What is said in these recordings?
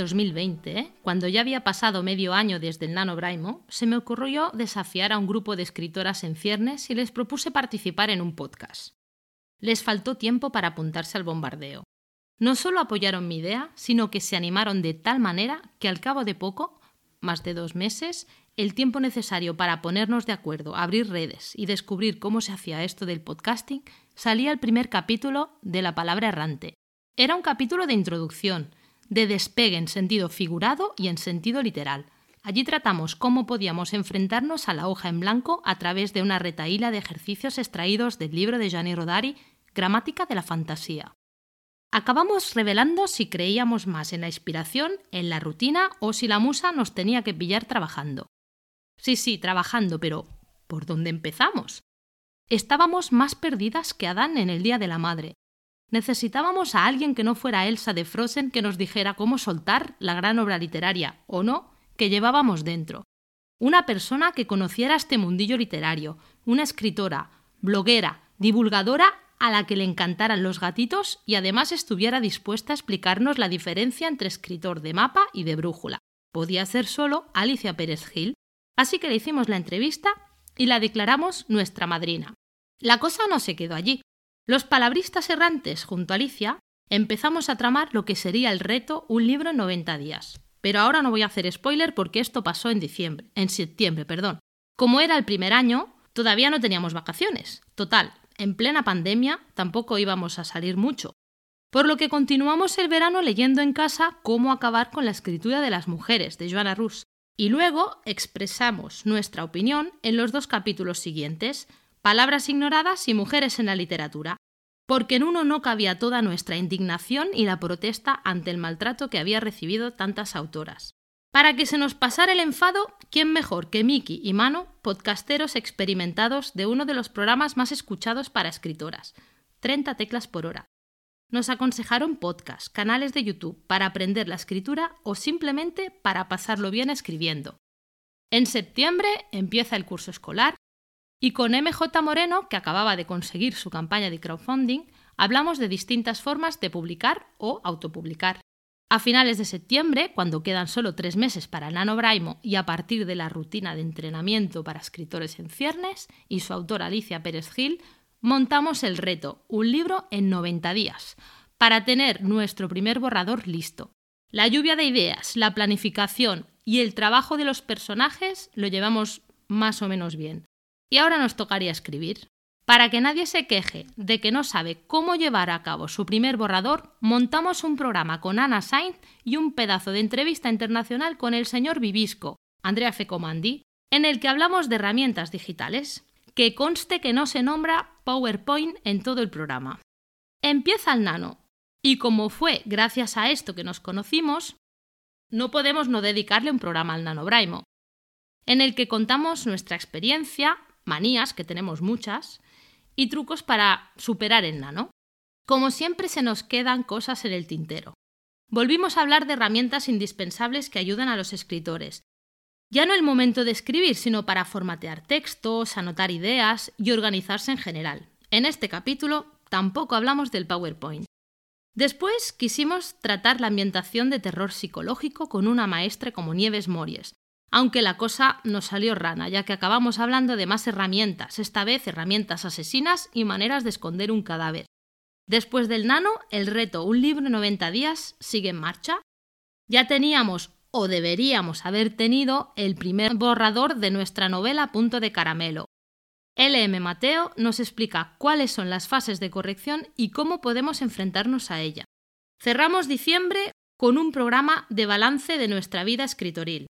En mayo del 2020, cuando ya había pasado medio año desde el NaNoWriMo, se me ocurrió desafiar a un grupo de escritoras en ciernes y les propuse participar en un podcast. Les faltó tiempo para apuntarse al bombardeo. No solo apoyaron mi idea, sino que se animaron de tal manera que al cabo de poco, más de dos meses, el tiempo necesario para ponernos de acuerdo, abrir redes y descubrir cómo se hacía esto del podcasting, salía el primer capítulo de La palabra errante. Era un capítulo de introducción, de despegue en sentido figurado y en sentido literal. Allí tratamos cómo podíamos enfrentarnos a la hoja en blanco a través de una retaíla de ejercicios extraídos del libro de Gianni Rodari, Gramática de la Fantasía. Acabamos revelando si creíamos más en la inspiración, en la rutina o si la musa nos tenía que pillar trabajando. Sí, sí, trabajando, pero ¿por dónde empezamos? Estábamos más perdidas que Adán en el Día de la Madre, Necesitábamos a alguien que no fuera Elsa de Frozen que nos dijera cómo soltar la gran obra literaria, o no, que llevábamos dentro. Una persona que conociera este mundillo literario, una escritora, bloguera, divulgadora a la que le encantaran los gatitos y además estuviera dispuesta a explicarnos la diferencia entre escritor de mapa y de brújula. Podía ser solo Alicia Pérez Gil. Así que le hicimos la entrevista y la declaramos nuestra madrina. La cosa no se quedó allí. Los palabristas errantes, junto a Alicia, empezamos a tramar lo que sería el reto Un libro en 90 días. Pero ahora no voy a hacer spoiler porque esto pasó en diciembre, en septiembre, perdón. Como era el primer año, todavía no teníamos vacaciones. Total, en plena pandemia tampoco íbamos a salir mucho. Por lo que continuamos el verano leyendo en casa cómo acabar con la escritura de las mujeres de Joanna Rus. Y luego expresamos nuestra opinión en los dos capítulos siguientes, Palabras ignoradas y mujeres en la literatura, porque en uno no cabía toda nuestra indignación y la protesta ante el maltrato que había recibido tantas autoras. Para que se nos pasara el enfado, ¿quién mejor que Miki y Mano, podcasteros experimentados de uno de los programas más escuchados para escritoras, 30 teclas por hora? Nos aconsejaron podcasts, canales de YouTube para aprender la escritura o simplemente para pasarlo bien escribiendo. En septiembre empieza el curso escolar y con MJ Moreno, que acababa de conseguir su campaña de crowdfunding, hablamos de distintas formas de publicar o autopublicar. A finales de septiembre, cuando quedan solo tres meses para el NaNoWriMo y a partir de la rutina de entrenamiento para escritores en ciernes y su autora Alicia Pérez Gil, montamos el reto, un libro en 90 días, para tener nuestro primer borrador listo. La lluvia de ideas, la planificación y el trabajo de los personajes lo llevamos más o menos bien. Y ahora nos tocaría escribir. Para que nadie se queje de que no sabe cómo llevar a cabo su primer borrador, montamos un programa con Ana Sainz y un pedazo de entrevista internacional con el señor Vivisco, Andrea Fecomandi, en el que hablamos de herramientas digitales. Que conste que no se nombra PowerPoint en todo el programa. Empieza el nano, y como fue gracias a esto que nos conocimos, no podemos no dedicarle un programa al NaNoWriMo, en el que contamos nuestra experiencia, manías, que tenemos muchas, y trucos para superar el nano. Como siempre se nos quedan cosas en el tintero. Volvimos a hablar de herramientas indispensables que ayudan a los escritores. Ya no el momento de escribir, sino para formatear textos, anotar ideas y organizarse en general. En este capítulo tampoco hablamos del PowerPoint. Después quisimos tratar la ambientación de terror psicológico con una maestra como Nieves Mories, aunque la cosa nos salió rana, ya que acabamos hablando de más herramientas, esta vez herramientas asesinas y maneras de esconder un cadáver. Después del nano, el reto Un libro en 90 días sigue en marcha. Ya teníamos o deberíamos haber tenido el primer borrador de nuestra novela Punto de Caramelo. LM Mateo nos explica cuáles son las fases de corrección y cómo podemos enfrentarnos a ella. Cerramos diciembre con un programa de balance de nuestra vida escritoril.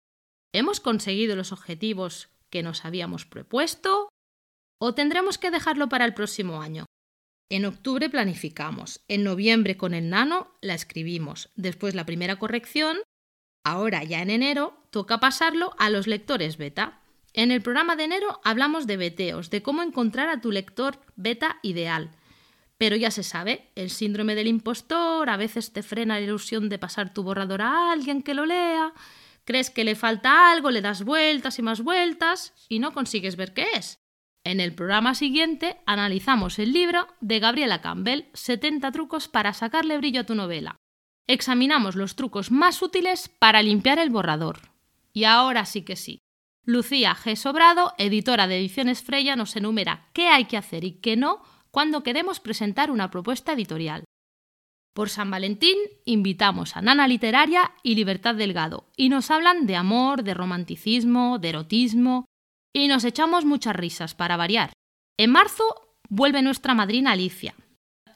¿Hemos conseguido los objetivos que nos habíamos propuesto? ¿O tendremos que dejarlo para el próximo año? En octubre planificamos, en noviembre con el nano la escribimos, después la primera corrección, ahora ya en enero toca pasarlo a los lectores beta. En el programa de enero hablamos de beteos, de cómo encontrar a tu lector beta ideal. Pero ya se sabe, el síndrome del impostor a veces te frena la ilusión de pasar tu borrador a alguien que lo lea, crees que le falta algo, le das vueltas y más vueltas y no consigues ver qué es. En el programa siguiente analizamos el libro de Gabriela Campbell, 70 trucos para sacarle brillo a tu novela. Examinamos los trucos más útiles para limpiar el borrador. Y ahora sí que sí. Lucía G. Sobrado, editora de Ediciones Freya, nos enumera qué hay que hacer y qué no cuando queremos presentar una propuesta editorial. Por San Valentín invitamos a Nana Literaria y Libertad Delgado y nos hablan de amor, de romanticismo, de erotismo, y nos echamos muchas risas para variar. En marzo vuelve nuestra madrina Alicia.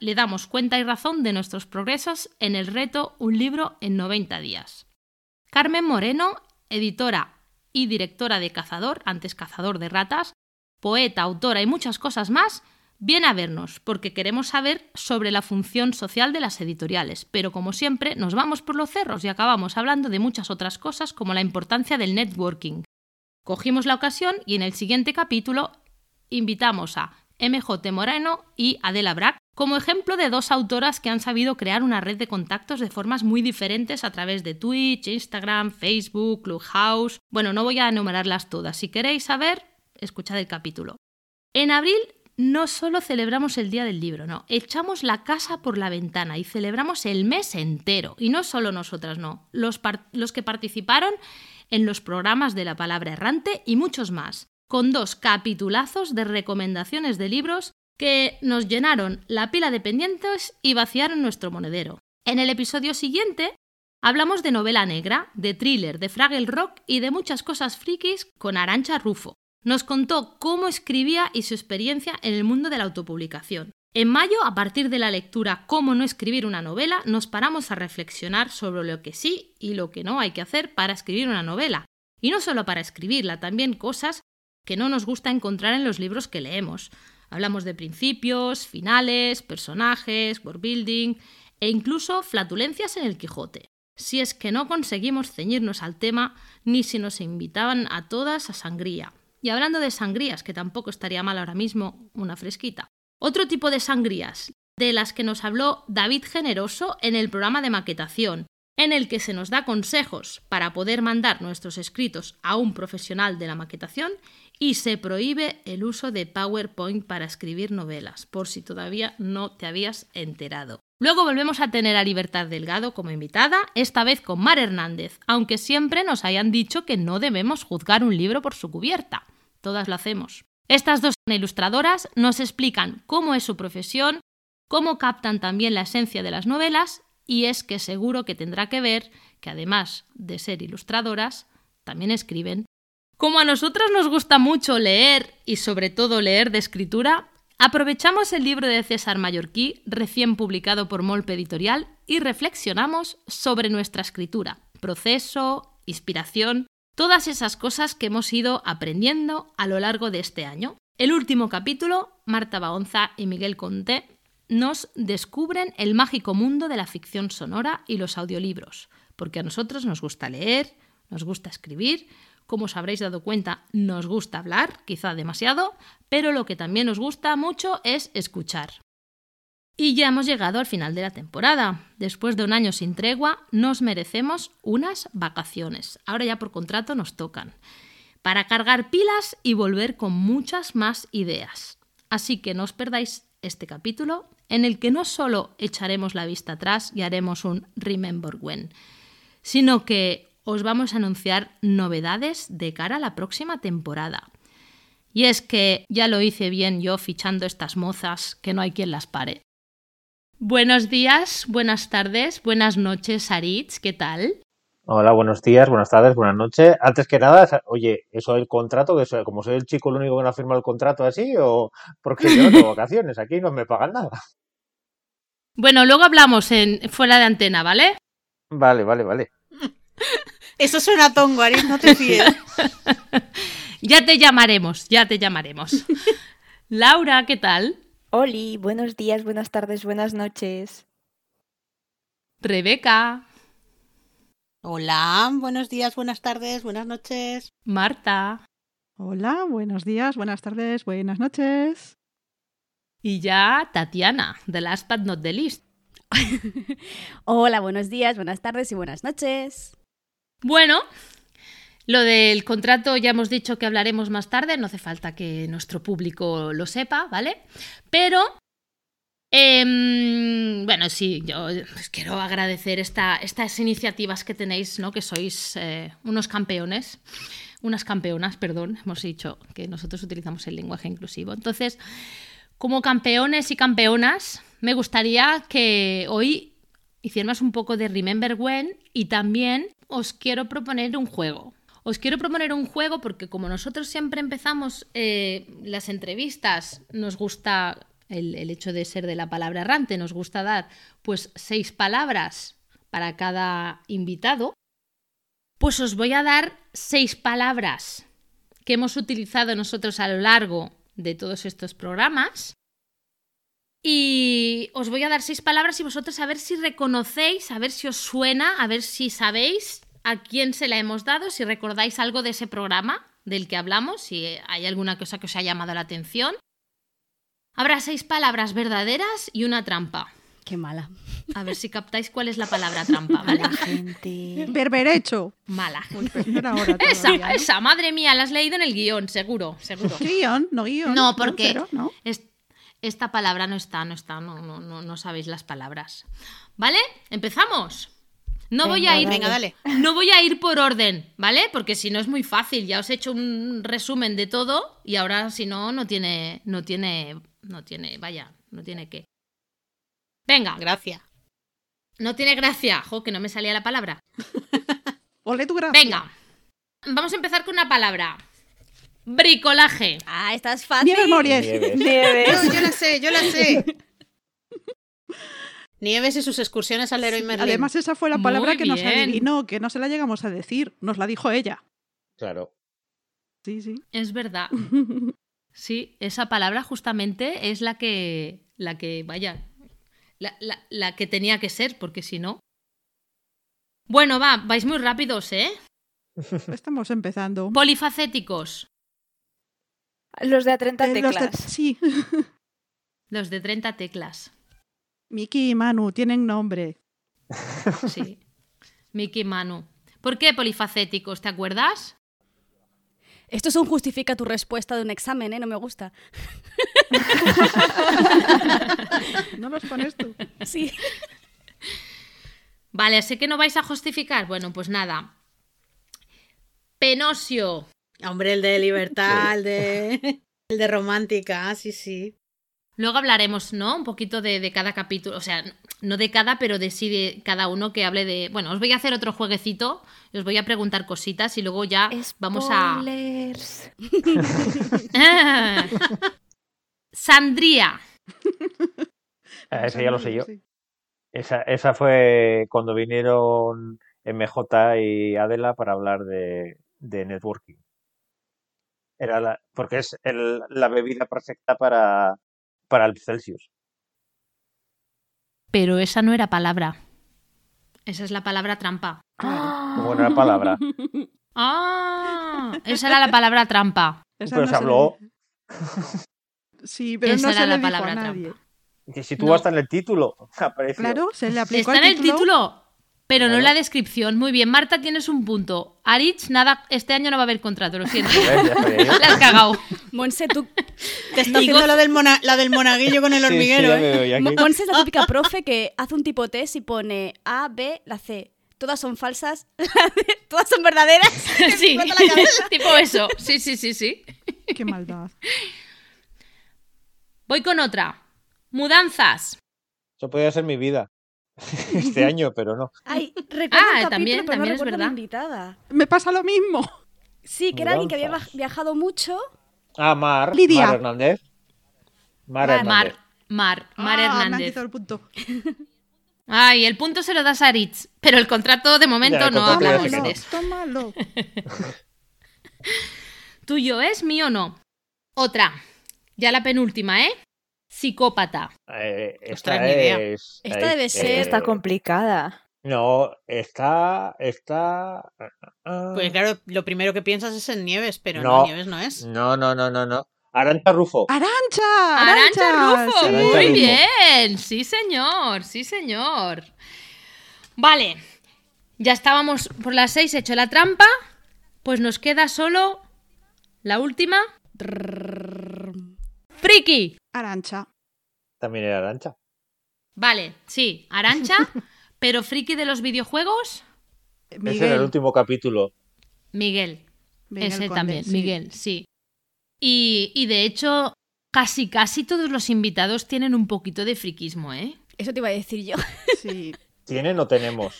Le damos cuenta y razón de nuestros progresos en el reto Un libro en 90 días. Carmen Moreno, editora y directora de Cazador, antes Cazador de Ratas, poeta, autora y muchas cosas más, viene a vernos porque queremos saber sobre la función social de las editoriales, pero como siempre nos vamos por los cerros y acabamos hablando de muchas otras cosas como la importancia del networking, Cogimos la ocasión y en el siguiente capítulo invitamos a MJ Moreno y Adela Brack como ejemplo de dos autoras que han sabido crear una red de contactos de formas muy diferentes a través de Twitch, Instagram, Facebook, Clubhouse. Bueno, no voy a enumerarlas todas. Si queréis saber, escuchad el capítulo. En abril no solo celebramos el Día del Libro, no, echamos la casa por la ventana y celebramos el mes entero. Y no solo nosotras, no. Los, que participaron en los programas de la palabra errante y muchos más, con dos capitulazos de recomendaciones de libros que nos llenaron la pila de pendientes y vaciaron nuestro monedero. En el episodio siguiente hablamos de novela negra, de thriller, de Fraggle Rock y de muchas cosas frikis con Arancha Rufo. Nos contó cómo escribía y su experiencia en el mundo de la autopublicación. En mayo, a partir de la lectura Cómo no escribir una novela, nos paramos a reflexionar sobre lo que sí y lo que no hay que hacer para escribir una novela. Y no solo para escribirla, también cosas que no nos gusta encontrar en los libros que leemos. Hablamos de principios, finales, personajes, world building e incluso flatulencias en el Quijote. Si es que no conseguimos ceñirnos al tema, ni si nos invitaban a todas a sangría. Y hablando de sangrías, que tampoco estaría mal ahora mismo una fresquita. Otro tipo de sangrías, de las que nos habló David Generoso en el programa de maquetación, en el que se nos da consejos para poder mandar nuestros escritos a un profesional de la maquetación y se prohíbe el uso de PowerPoint para escribir novelas, por si todavía no te habías enterado. Luego volvemos a tener a Libertad Delgado como invitada, esta vez con Mar Hernández, aunque siempre nos hayan dicho que no debemos juzgar un libro por su cubierta. Todas lo hacemos. Estas dos ilustradoras nos explican cómo es su profesión, cómo captan también la esencia de las novelas y es que seguro que tendrá que ver que además de ser ilustradoras, también escriben. Como a nosotras nos gusta mucho leer y sobre todo leer de escritura, aprovechamos el libro de César Mallorquí, recién publicado por Molpe Editorial, y reflexionamos sobre nuestra escritura, proceso, inspiración Todas esas cosas que hemos ido aprendiendo a lo largo de este año. El último capítulo, Marta Baonza y Miguel Conté nos descubren el mágico mundo de la ficción sonora y los audiolibros, porque a nosotros nos gusta leer, nos gusta escribir, como os habréis dado cuenta, nos gusta hablar, quizá demasiado, pero lo que también nos gusta mucho es escuchar. Y ya hemos llegado al final de la temporada. Después de un año sin tregua, nos merecemos unas vacaciones. Ahora ya por contrato nos tocan. Para cargar pilas y volver con muchas más ideas. Así que no os perdáis este capítulo en el que no solo echaremos la vista atrás y haremos un Remember When, sino que os vamos a anunciar novedades de cara a la próxima temporada. Y es que ya lo hice bien yo fichando estas mozas que no hay quien las pare. Buenos días, buenas tardes, buenas noches, Aritz, ¿qué tal? Hola, buenos días, buenas tardes, buenas noches. Antes que nada, oye, eso del contrato, que como soy el chico el único que no ha firmado el contrato así, o porque yo no tengo vacaciones, aquí no me pagan nada. Bueno, luego hablamos en fuera de antena, ¿vale? Vale, vale, vale. Eso suena tongo, Aritz, no te fíes. ya te llamaremos, ya te llamaremos. Laura, ¿qué tal? Oli, buenos días, buenas tardes, buenas noches. Rebeca, Hola, buenos días, buenas tardes, buenas noches. Marta Hola, buenos días, buenas tardes, buenas noches. y ya Tatiana, the last but not the least. Hola, buenos días, buenas tardes y buenas noches. Bueno, lo del contrato ya hemos dicho que hablaremos más tarde, no hace falta que nuestro público lo sepa, ¿vale? Pero, em, bueno, sí, yo os quiero agradecer esta- estas iniciativas que tenéis, ¿no? Que sois eh, unos campeones, unas campeonas, perdón, hemos dicho que nosotros utilizamos el lenguaje inclusivo. Entonces, como campeones y campeonas, me gustaría que hoy hiciéramos un poco de Remember When y también os quiero proponer un juego. Os quiero proponer un juego porque como nosotros siempre empezamos eh, las entrevistas, nos gusta el, el hecho de ser de la palabra errante, nos gusta dar pues seis palabras para cada invitado, pues os voy a dar seis palabras que hemos utilizado nosotros a lo largo de todos estos programas. Y os voy a dar seis palabras y vosotros a ver si reconocéis, a ver si os suena, a ver si sabéis a quién se la hemos dado, si recordáis algo de ese programa del que hablamos, si hay alguna cosa que os ha llamado la atención. Habrá seis palabras verdaderas y una trampa. Qué mala. A ver si captáis cuál es la palabra trampa, ¿vale? La gente. Berberecho. Mala. Pues ahora Esa, todavía, ¿no? esa, madre mía, la has leído en el guion, seguro, seguro. ¿Qué guion? No guion. No, porque Cero, ¿no? es- esta palabra no está, no está, no, no, no, no sabéis las palabras. ¿Vale? ¿Empezamos? No voy a ir. Venga, dale. No voy a ir por orden, ¿vale? Porque si no es muy fácil. Ya os he hecho un resumen de todo y ahora si no, no tiene, no tiene, no tiene, vaya, no tiene qué. Venga, Gracias. no tiene gracia. Jo, que no me salía la palabra. Ole tu gracia. Venga, vamos a empezar con una palabra. Bricolaje. Ah, esta es fácil. Nieves Mories. Nieves. Nieves. Yo, yo la sé, yo la sé. Nieves y sus excursiones al Leroy Merlin. Además, esa fue la palabra Muy que nos adivinó, que no se la llegamos a decir. Nos la dijo ella. Claro. Sí, sí. Es verdad. Sí, esa palabra justamente es la que, la que, vaya, la, la- la que tenía que ser, porque si no... Bueno, va, vais muy rápidos, ¿eh? Estamos empezando. Polifacéticos, Los de a 30 Eh, los de- teclas. Sí. los de 30 teclas. Miki y Manu tienen nombre. Sí. Miki y Manu. ¿Por qué polifacéticos? ¿Te acuerdas? Esto es un justifica tu respuesta de un examen, ¿eh? No me gusta. ¿No los pones tú? Sí. Vale, sé que no vais a justificar. Bueno, pues nada. Penosio. Hombre, el de libertad, el de, el de romántica, sí, sí. Luego hablaremos, ¿no? Un poquito de, de cada capítulo, o sea, no de cada, pero de sí de cada uno que hable de... Bueno, os voy a hacer otro jueguecito, y os voy a preguntar cositas y luego ya vamos a... Sandría. Ah, ese ya lo sé yo. Esa, esa fue cuando vinieron MJ y Adela para hablar de, de networking. Era la, porque es el- la bebida perfecta para, para el Celsius. Pero esa no era palabra. Esa es la palabra trampa. Como buena palabra. Ah, esa era la palabra trampa. Esa Pero no se habló. le- Sí, pero Esa no era se la le dijo a palabra nadie. trampa. Que si tú No. hasta en el título apareció. Claro, se le aplicó Está en al el título, pero no en Claro. la descripción. Muy bien, Marta, tienes un punto. Arich, nada, este año no va a haber contrato, lo siento. La has cagado. Monse, tú... Te está Digo- haciendo la del, mona- la del monaguillo con el Sí, sí, hormiguero, ¿eh? Monse es la típica profe que hace un tipo test y pone A, B, la C. Todas son falsas, todas son verdaderas. Sí, tipo eso. Sí, sí, sí, sí. Qué maldad. Voy con otra. Mudanzas. Eso podría ser mi vida. Este año, pero no. Ay, recuerdo Ah, un capítulo, también- pero también no es verdad. la invitada. Me pasa lo mismo. Sí, que era alguien que había viajado mucho. Ah, Mar. Lidia. Mar Hernández. Mar Mar, Hernández. Mar, Mar, Mar Ah, Me han Hernández. quitado el punto. Ay, el punto se lo das a Aritz, pero el contrato de momento Ya, no hablamos de eso. Tómalo. ¿Tuyo es mío o no? Otra. Ya la penúltima, ¿eh? Psicópata. Eh, Ostras, esta ni idea. es. Esta debe ser- eh, Está complicada. No, está. Está. ah, Pues claro, lo primero que piensas es en Nieves, pero no, No. Nieves no es. No, no, no, no, no. Arancha Rufo. ¡Arancha! Arancha Rufo. sí. Muy bien. Sí, señor. Sí, señor. Vale. Ya estábamos por las seis hecho la trampa. Pues nos queda solo la última. Friki. Arancha. También era Arancha. Vale, sí, Arancha. pero friki de los videojuegos, Ese era el Miguel. último capítulo. Miguel. Miguel Ese Conde, también, sí. Miguel, sí. Y, y de hecho, casi casi todos los invitados tienen un poquito de friquismo, ¿eh? Eso te iba a decir yo. Sí. ¿Tienen o tenemos?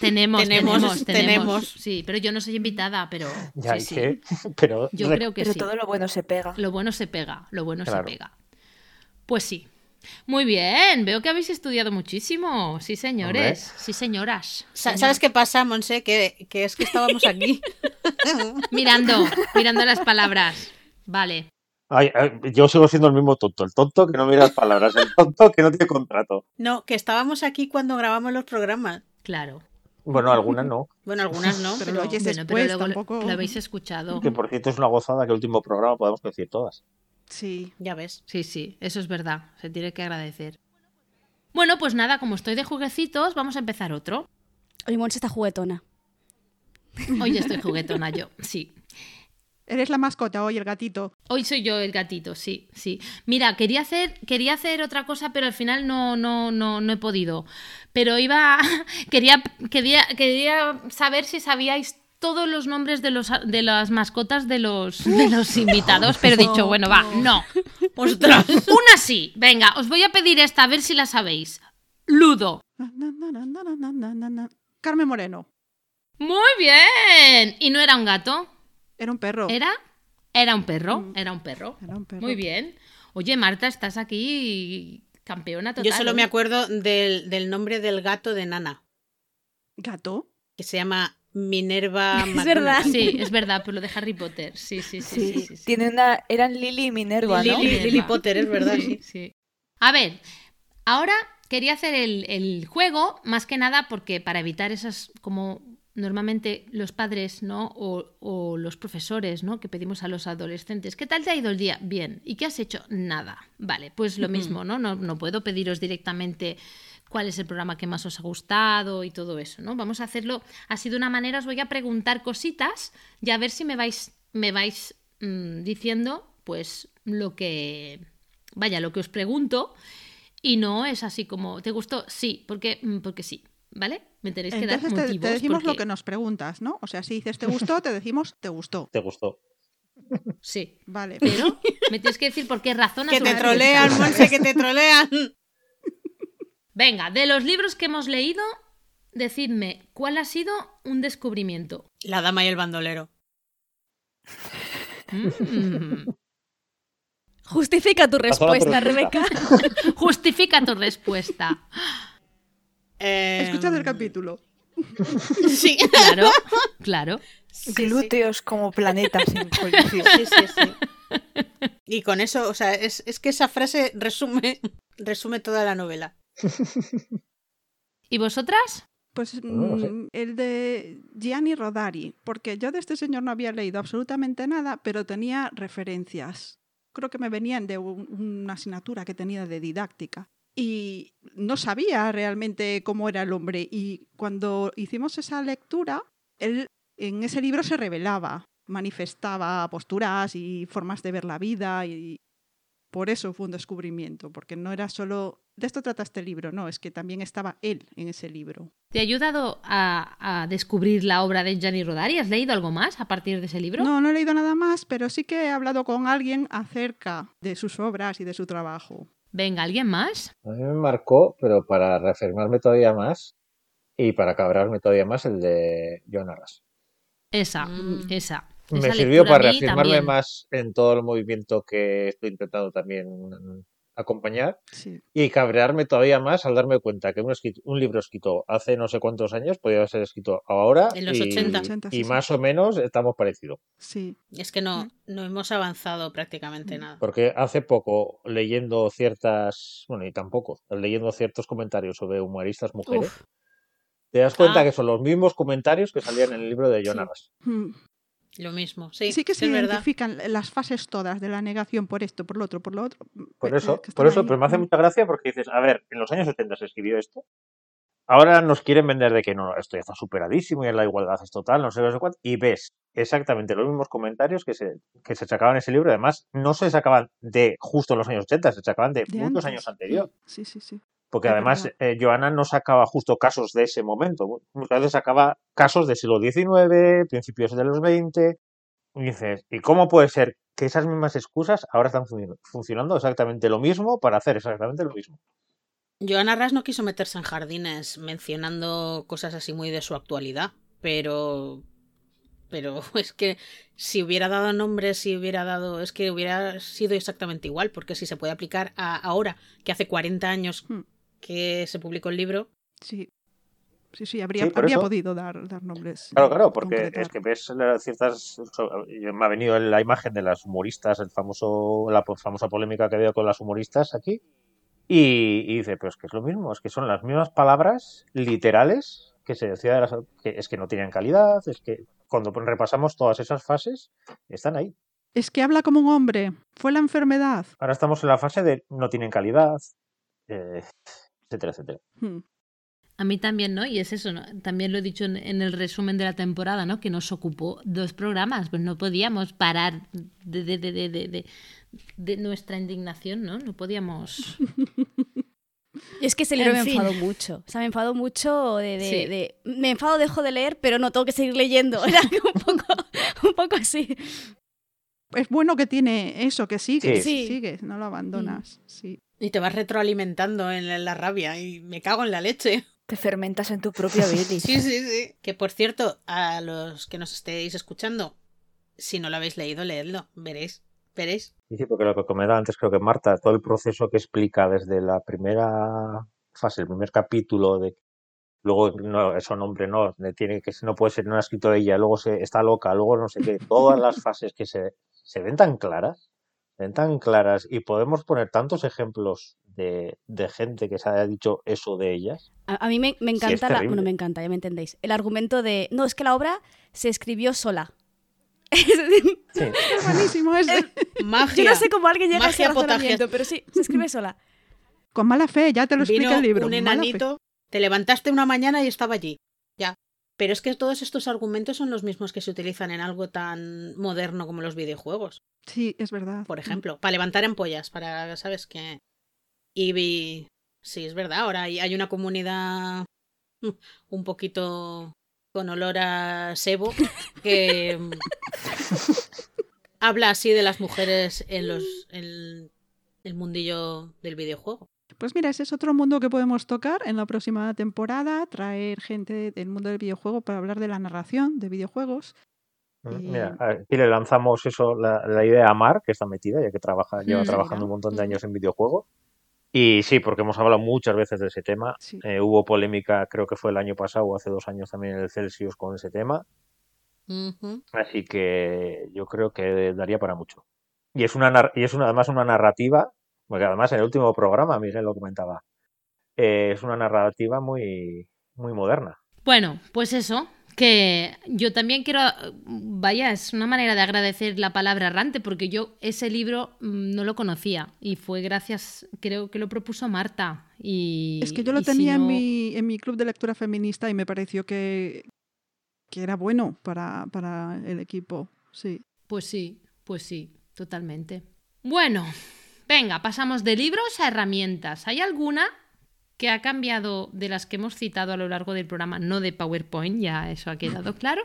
Tenemos, Tenemos, tenemos, tenemos. Sí, pero yo no soy invitada, pero Ya, sí, ¿y sí. qué? Pero. Yo re- creo que Pero sí. todo lo bueno se pega. Lo bueno se pega, lo bueno Claro. se pega. Pues sí. Muy bien, veo que habéis estudiado muchísimo. Sí, señores. Sí, señoras. Sa- Señor- ¿Sabes qué pasa, Monse? Que, que es que estábamos aquí. Mirando, mirando las palabras. Vale. Ay, ay, yo sigo siendo el mismo tonto. El tonto que no mira las palabras. El tonto que no tiene contrato. No, que estábamos aquí cuando grabamos los programas. Claro. Bueno, algunas no. Bueno, algunas no, Pero pero, oyes Bueno, después, pero luego lo- tampoco. lo habéis escuchado. Que por cierto es una gozada que el último programa podamos decir todas. Sí. ya ves. Sí, sí, eso es verdad. Se tiene que agradecer. Bueno, pues nada, como estoy de jueguecitos, vamos a empezar otro. Oye, Monse está juguetona. Hoy estoy juguetona yo, sí. Eres la mascota hoy, el gatito. Hoy soy yo el gatito, sí, sí. Mira, quería hacer, quería hacer otra cosa, pero al final no, no, no, no he podido. Pero iba, quería, quería, quería saber si sabíais todos los nombres de, los, de las mascotas de los, de los invitados, pero he dicho, bueno, va, no. ¡Ostras! Una sí, venga, os voy a pedir esta, a ver si la sabéis. Ludo. Carmen Moreno. Muy bien. ¿Y no era un gato? Era un perro. ¿Era? Un perro, mm. era un perro. Era un perro. Muy bien. Oye, Marta, estás aquí campeona total. Yo solo me acuerdo del, del nombre del gato de Nana. ¿Gato? Que se llama Minerva Es verdad. Sí, es verdad, pero lo de Harry Potter. Sí, sí, sí. Sí, sí, sí, sí. tiene una. Eran Lily y Minerva, ¿no? Lily, Minerva. Lily Potter, es verdad, sí. sí. A ver, ahora quería hacer el, el juego, más que nada porque para evitar esas, como normalmente los padres, ¿no? O, o los profesores, ¿no? Que pedimos a los adolescentes, ¿qué tal te ha ido el día? Bien. ¿Y qué has hecho? Nada. Vale, pues lo mismo, ¿no? No, no puedo pediros directamente cuál es el programa que más os ha gustado y todo eso, ¿no? Vamos a hacerlo así de una manera, os voy a preguntar cositas y a ver si me vais, me vais mm, diciendo, pues, lo que, vaya, lo que os pregunto y no es así como, ¿te gustó? Sí, porque, mm, porque sí, ¿vale? Me tenéis que dar Entonces te, te motivos. decimos lo que nos preguntas, ¿no? O sea, si dices te gustó, te decimos te gustó. ¿Te gustó? Sí, Vale. pero me tienes que decir por qué razón Que te trolean, Monse, que te trolean. Venga, de los libros que hemos leído, decidme, ¿cuál ha sido un descubrimiento? La dama y el bandolero. Mm. Justifica tu respuesta. Rebeca. Justifica tu respuesta. Eh, Escuchad el capítulo. Sí. Claro, claro. Sí, sí. Glúteos como planetas en colisión. Sí, sí, sí. Y con eso, o sea, es, es que esa frase resume, resume toda la novela. ¿Y vosotras? Pues No sé. mm, el de Gianni Rodari, porque yo de este señor no había leído absolutamente nada, pero tenía referencias. Creo que me venían de un- una asignatura que tenía de didáctica. Y no sabía realmente cómo era el hombre. Y cuando hicimos esa lectura, él en ese libro se revelaba, manifestaba posturas y formas de ver la vida y por eso fue un descubrimiento, porque no era solo de esto trata este libro, no, es que también estaba él en ese libro. ¿Te ha ayudado a, a descubrir la obra de Gianni Rodari? ¿Has leído algo más a partir de ese libro? No, no he leído nada más, pero sí que he hablado con alguien acerca de sus obras y de su trabajo. Venga, ¿alguien más? A mí me marcó, pero para reafirmarme todavía más y para cabrarme todavía más, el de John Arras. Esa, Mm. esa. Me sirvió para reafirmarme también. más en todo el movimiento que estoy intentando también acompañar Sí. y cabrearme todavía más al darme cuenta que un, un libro escrito hace no sé cuántos años podía ser escrito ahora En los y, 80. 80, y sí. más o menos estamos parecidos. Sí. Es que no, no hemos avanzado prácticamente Mm. nada. Porque hace poco, leyendo ciertas, bueno, y tampoco, leyendo ciertos comentarios sobre humoristas mujeres, Uf. te das cuenta Ah. que son los mismos comentarios que salían en el libro de John Sí. Lo mismo, sí. Sí que sí se es verdad. identifican las fases todas de la negación por esto, por lo otro, por lo otro. Por Eh, eso, por eso, ahí. pero me hace mucha gracia porque dices, a ver, en los años 70 se escribió esto, ahora nos quieren vender de que no, esto ya está superadísimo y la igualdad es total, no sé, no sé cuánto, y ves exactamente los mismos comentarios que se, que se sacaban en ese libro, además no se sacaban de justo en los años 80, se sacaban de, De muchos antes. años anteriores. Sí, sí, sí. Porque además eh, Joana no sacaba justo casos de ese momento. Muchas veces sacaba casos del siglo XIX, principios de los 20. Y dices, ¿y cómo puede ser que esas mismas excusas ahora están funcionando- funcionando exactamente lo mismo para hacer exactamente lo mismo? Joana Ras no quiso meterse en jardines mencionando cosas así muy de su actualidad, pero pero es que si hubiera dado nombres, si hubiera dado, es que hubiera sido exactamente igual, porque si se puede aplicar a ahora, que hace 40 años Hmm. Que se publicó el libro, Sí. Sí, sí, habría, Sí, habría eso- podido dar, dar nombres. Claro, claro, porque concretar. es que ves ciertas. Me ha venido la imagen de las humoristas, el famoso, la famosa polémica que ha habido con las humoristas aquí. Y, y dice, pues que es lo mismo, es que son las mismas palabras literales que se decía de las, que es que no tienen calidad, es que cuando repasamos todas esas fases, están ahí. Es que habla como un hombre. Fue la enfermedad. Ahora estamos en la fase de no tienen calidad, eh, etcétera, etcétera. Hmm. A mí también, ¿no? Y es eso, ¿no? También lo he dicho en, en el resumen de la temporada, ¿no? Que nos ocupó dos programas, pues no podíamos parar de, de, de, de, de, de- de nuestra indignación, ¿no? No podíamos... Y es que ese libro En me fin. enfadó mucho. O sea, me enfadó mucho de, de- Sí. de- Me enfado, dejo de leer, pero no tengo que seguir leyendo. Era un poco, un poco así. Es bueno que tiene eso, que sigue, Sí. Sí. sigue, no lo abandonas. Sí. Y te vas retroalimentando en la, rabia y me cago en la leche. Te fermentas en tu propia bilis. Sí, sí, sí. Que por cierto, a los que nos estéis escuchando, si no lo habéis leído, leedlo, veréis, veréis. Sí, porque lo que comentaba antes, creo que Marta, todo el proceso que explica desde la primera fase, el primer capítulo, de luego no, eso nombre no, tiene que no puede ser, no ha escrito ella, luego se está loca, luego no sé qué, todas las fases que se, se ven tan claras, ven tan claras, y podemos poner tantos ejemplos de, de gente que se haya dicho eso de ellas. A, a mí me, encanta, es la- bueno, me encanta, ya me entendéis. El argumento de, no, es que la obra se escribió sola. Es decir, Sí, Es buenísimo ese. Magia. Yo no sé cómo alguien llega a ese Magia razonamiento, pero sí, se escribe sola. Con mala fe, ya te lo explica Vino el libro. un enanito, te levantaste una mañana y estaba allí. Ya. Pero es que todos estos argumentos son los mismos que se utilizan en algo tan moderno como los videojuegos, Sí, es verdad. por ejemplo. Para levantar ampollas, para, ¿sabes qué? Y vi... Sí, es verdad, ahora hay, una comunidad mm, un poquito con olor a sebo que mm, habla así de las mujeres en los en el mundillo del videojuego. Pues mira, ese es otro mundo que podemos tocar en la próxima temporada, traer gente del mundo del videojuego para hablar de la narración de videojuegos. Y- Mira, aquí le lanzamos eso, la, la idea a Mar, que está metida, ya que trabaja, lleva Mm, trabajando mira. un montón de Mm. años en videojuegos. Y sí, porque hemos hablado muchas veces de ese tema. Sí. Eh, hubo polémica, creo que fue el año pasado o hace dos años también en el Celsius con ese tema. Así que yo creo que daría para mucho. Y es una y es una, además una narrativa, porque además en el último programa Miguel lo comentaba, eh, es una narrativa muy, muy moderna. Bueno, pues eso, que yo también quiero, vaya, es una manera de agradecer la palabra errante, porque yo ese libro mm, no lo conocía y fue gracias, creo que lo propuso Marta. Y, Es que yo lo si tenía en, mi, en mi club de lectura feminista y me pareció que, que era bueno para, para el equipo. Sí. Pues sí, pues sí, totalmente. Bueno, venga, pasamos de libros a herramientas. ¿Hay alguna que ha cambiado de las que hemos citado a lo largo del programa? No de PowerPoint, ya eso ha quedado claro.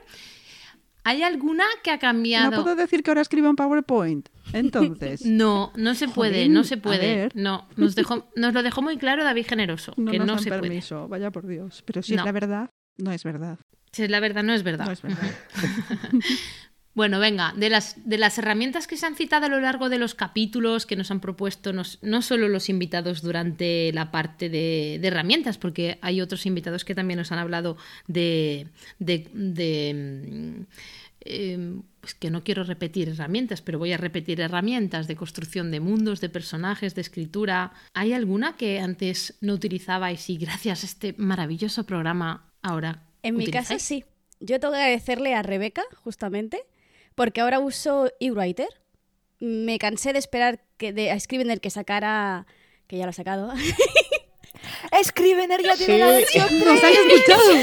¿Hay alguna que ha No cambiado? puedo decir que ahora escribo en PowerPoint. Entonces, No, no se puede, Jolín, no se puede. No, nos, dejó, nos lo dejó muy claro David Generoso, no que nos no dan se puede. permiso. Vaya por Dios. Pero si No. es la verdad, no es verdad. Si es la verdad, no es verdad. No es verdad. Bueno, venga, de las, de las herramientas que se han citado a lo largo de los capítulos que nos han propuesto nos- no solo los invitados durante la parte de, de herramientas, porque hay otros invitados que también nos han hablado de... de, de, eh, pues que no quiero repetir herramientas, pero voy a repetir herramientas de construcción de mundos, de personajes, de escritura. ¿Hay alguna que antes no utilizabais y gracias a este maravilloso programa ahora En mi caso sí. Yo tengo que agradecerle a Rebeca, justamente, porque ahora uso eWriter. Me cansé de esperar que de, a Scrivener que sacara, que ya lo ha sacado, Scrivener ya tiene Sí. la versión Nos han escuchado.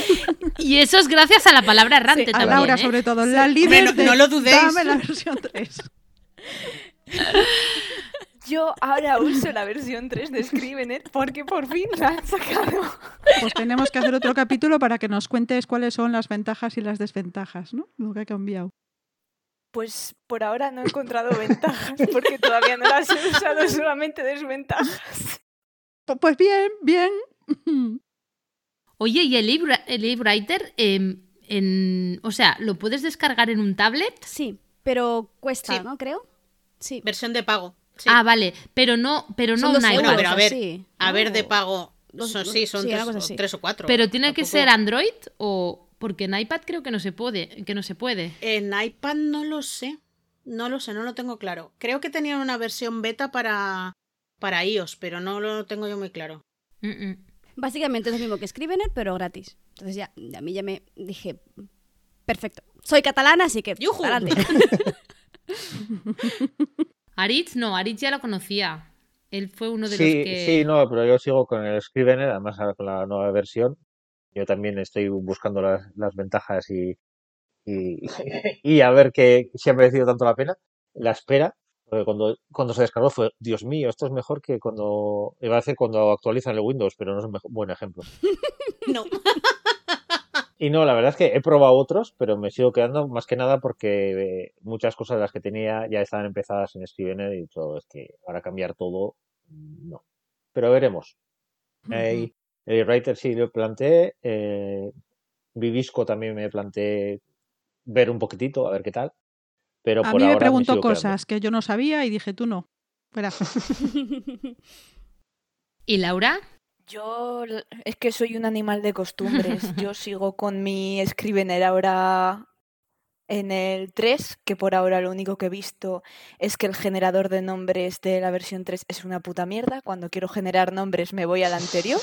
Y eso es gracias a la palabra errante a también. Laura, ¿eh? sobre todo, la no- de no lo dudéis. Dame la versión 3. Yo ahora uso la versión 3 de Scrivener porque por fin la han sacado. Pues tenemos que hacer otro capítulo para que nos cuentes cuáles son las ventajas y las desventajas, ¿no? Lo que ha cambiado. Pues por ahora no he encontrado ventajas porque todavía no las he usado, solamente desventajas. Pu- Pues bien, bien. Oye, ¿y el eWri- el eWriter, em, en, o sea, lo puedes descargar en un tablet? sí, pero cuesta, Sí. ¿no? Creo. Sí. Versión de pago. sí. Ah, vale, pero no, pero no Son un dos iPad. Bueno, euros, pero a ver, A ver, de pago. Son, sí, son sí, tres, una o cuatro. Pero tiene que ser Android o porque en iPad creo que no se puede, que no se puede. En iPad no lo sé. No lo sé, no lo tengo claro. Creo que tenían una versión beta para, para iOS, pero no lo tengo yo muy claro. Mm, mm. Básicamente es lo mismo que Scrivener, pero gratis. Entonces ya, a mí ya me dije, perfecto. Soy catalana, así que ¡Yujú! Aritz no, Aritz ya lo conocía. Él fue uno de Sí, los que sí, no, pero yo sigo con el Scrivener, además ahora con la nueva versión. Yo también estoy buscando las, las ventajas y, y, y a ver que si ha merecido tanto la pena. La espera, porque cuando, cuando se descargó fue, Dios mío, esto es mejor que cuando, iba a decir cuando actualizan el Windows, pero no es un buen ejemplo. No. Y no, la verdad es que he probado otros, pero me sigo quedando más que nada porque eh, muchas cosas de las que tenía ya estaban empezadas en Scrivener y todo, es que ahora cambiar todo, no. Pero veremos. Eh, el Writer sí lo planteé, eh, Vivisco también me planteé ver un poquitito, a ver qué tal. Pero A por mí me ahora preguntó sigo quedando. cosas que yo no sabía y dije, tú no. Espera. ¿Y Laura? Yo es que soy un animal de costumbres. Yo sigo con mi Scrivener ahora en el 3, que por ahora lo único que he visto es que el generador de nombres de la versión 3 es una puta mierda. Cuando quiero generar nombres me voy al anterior.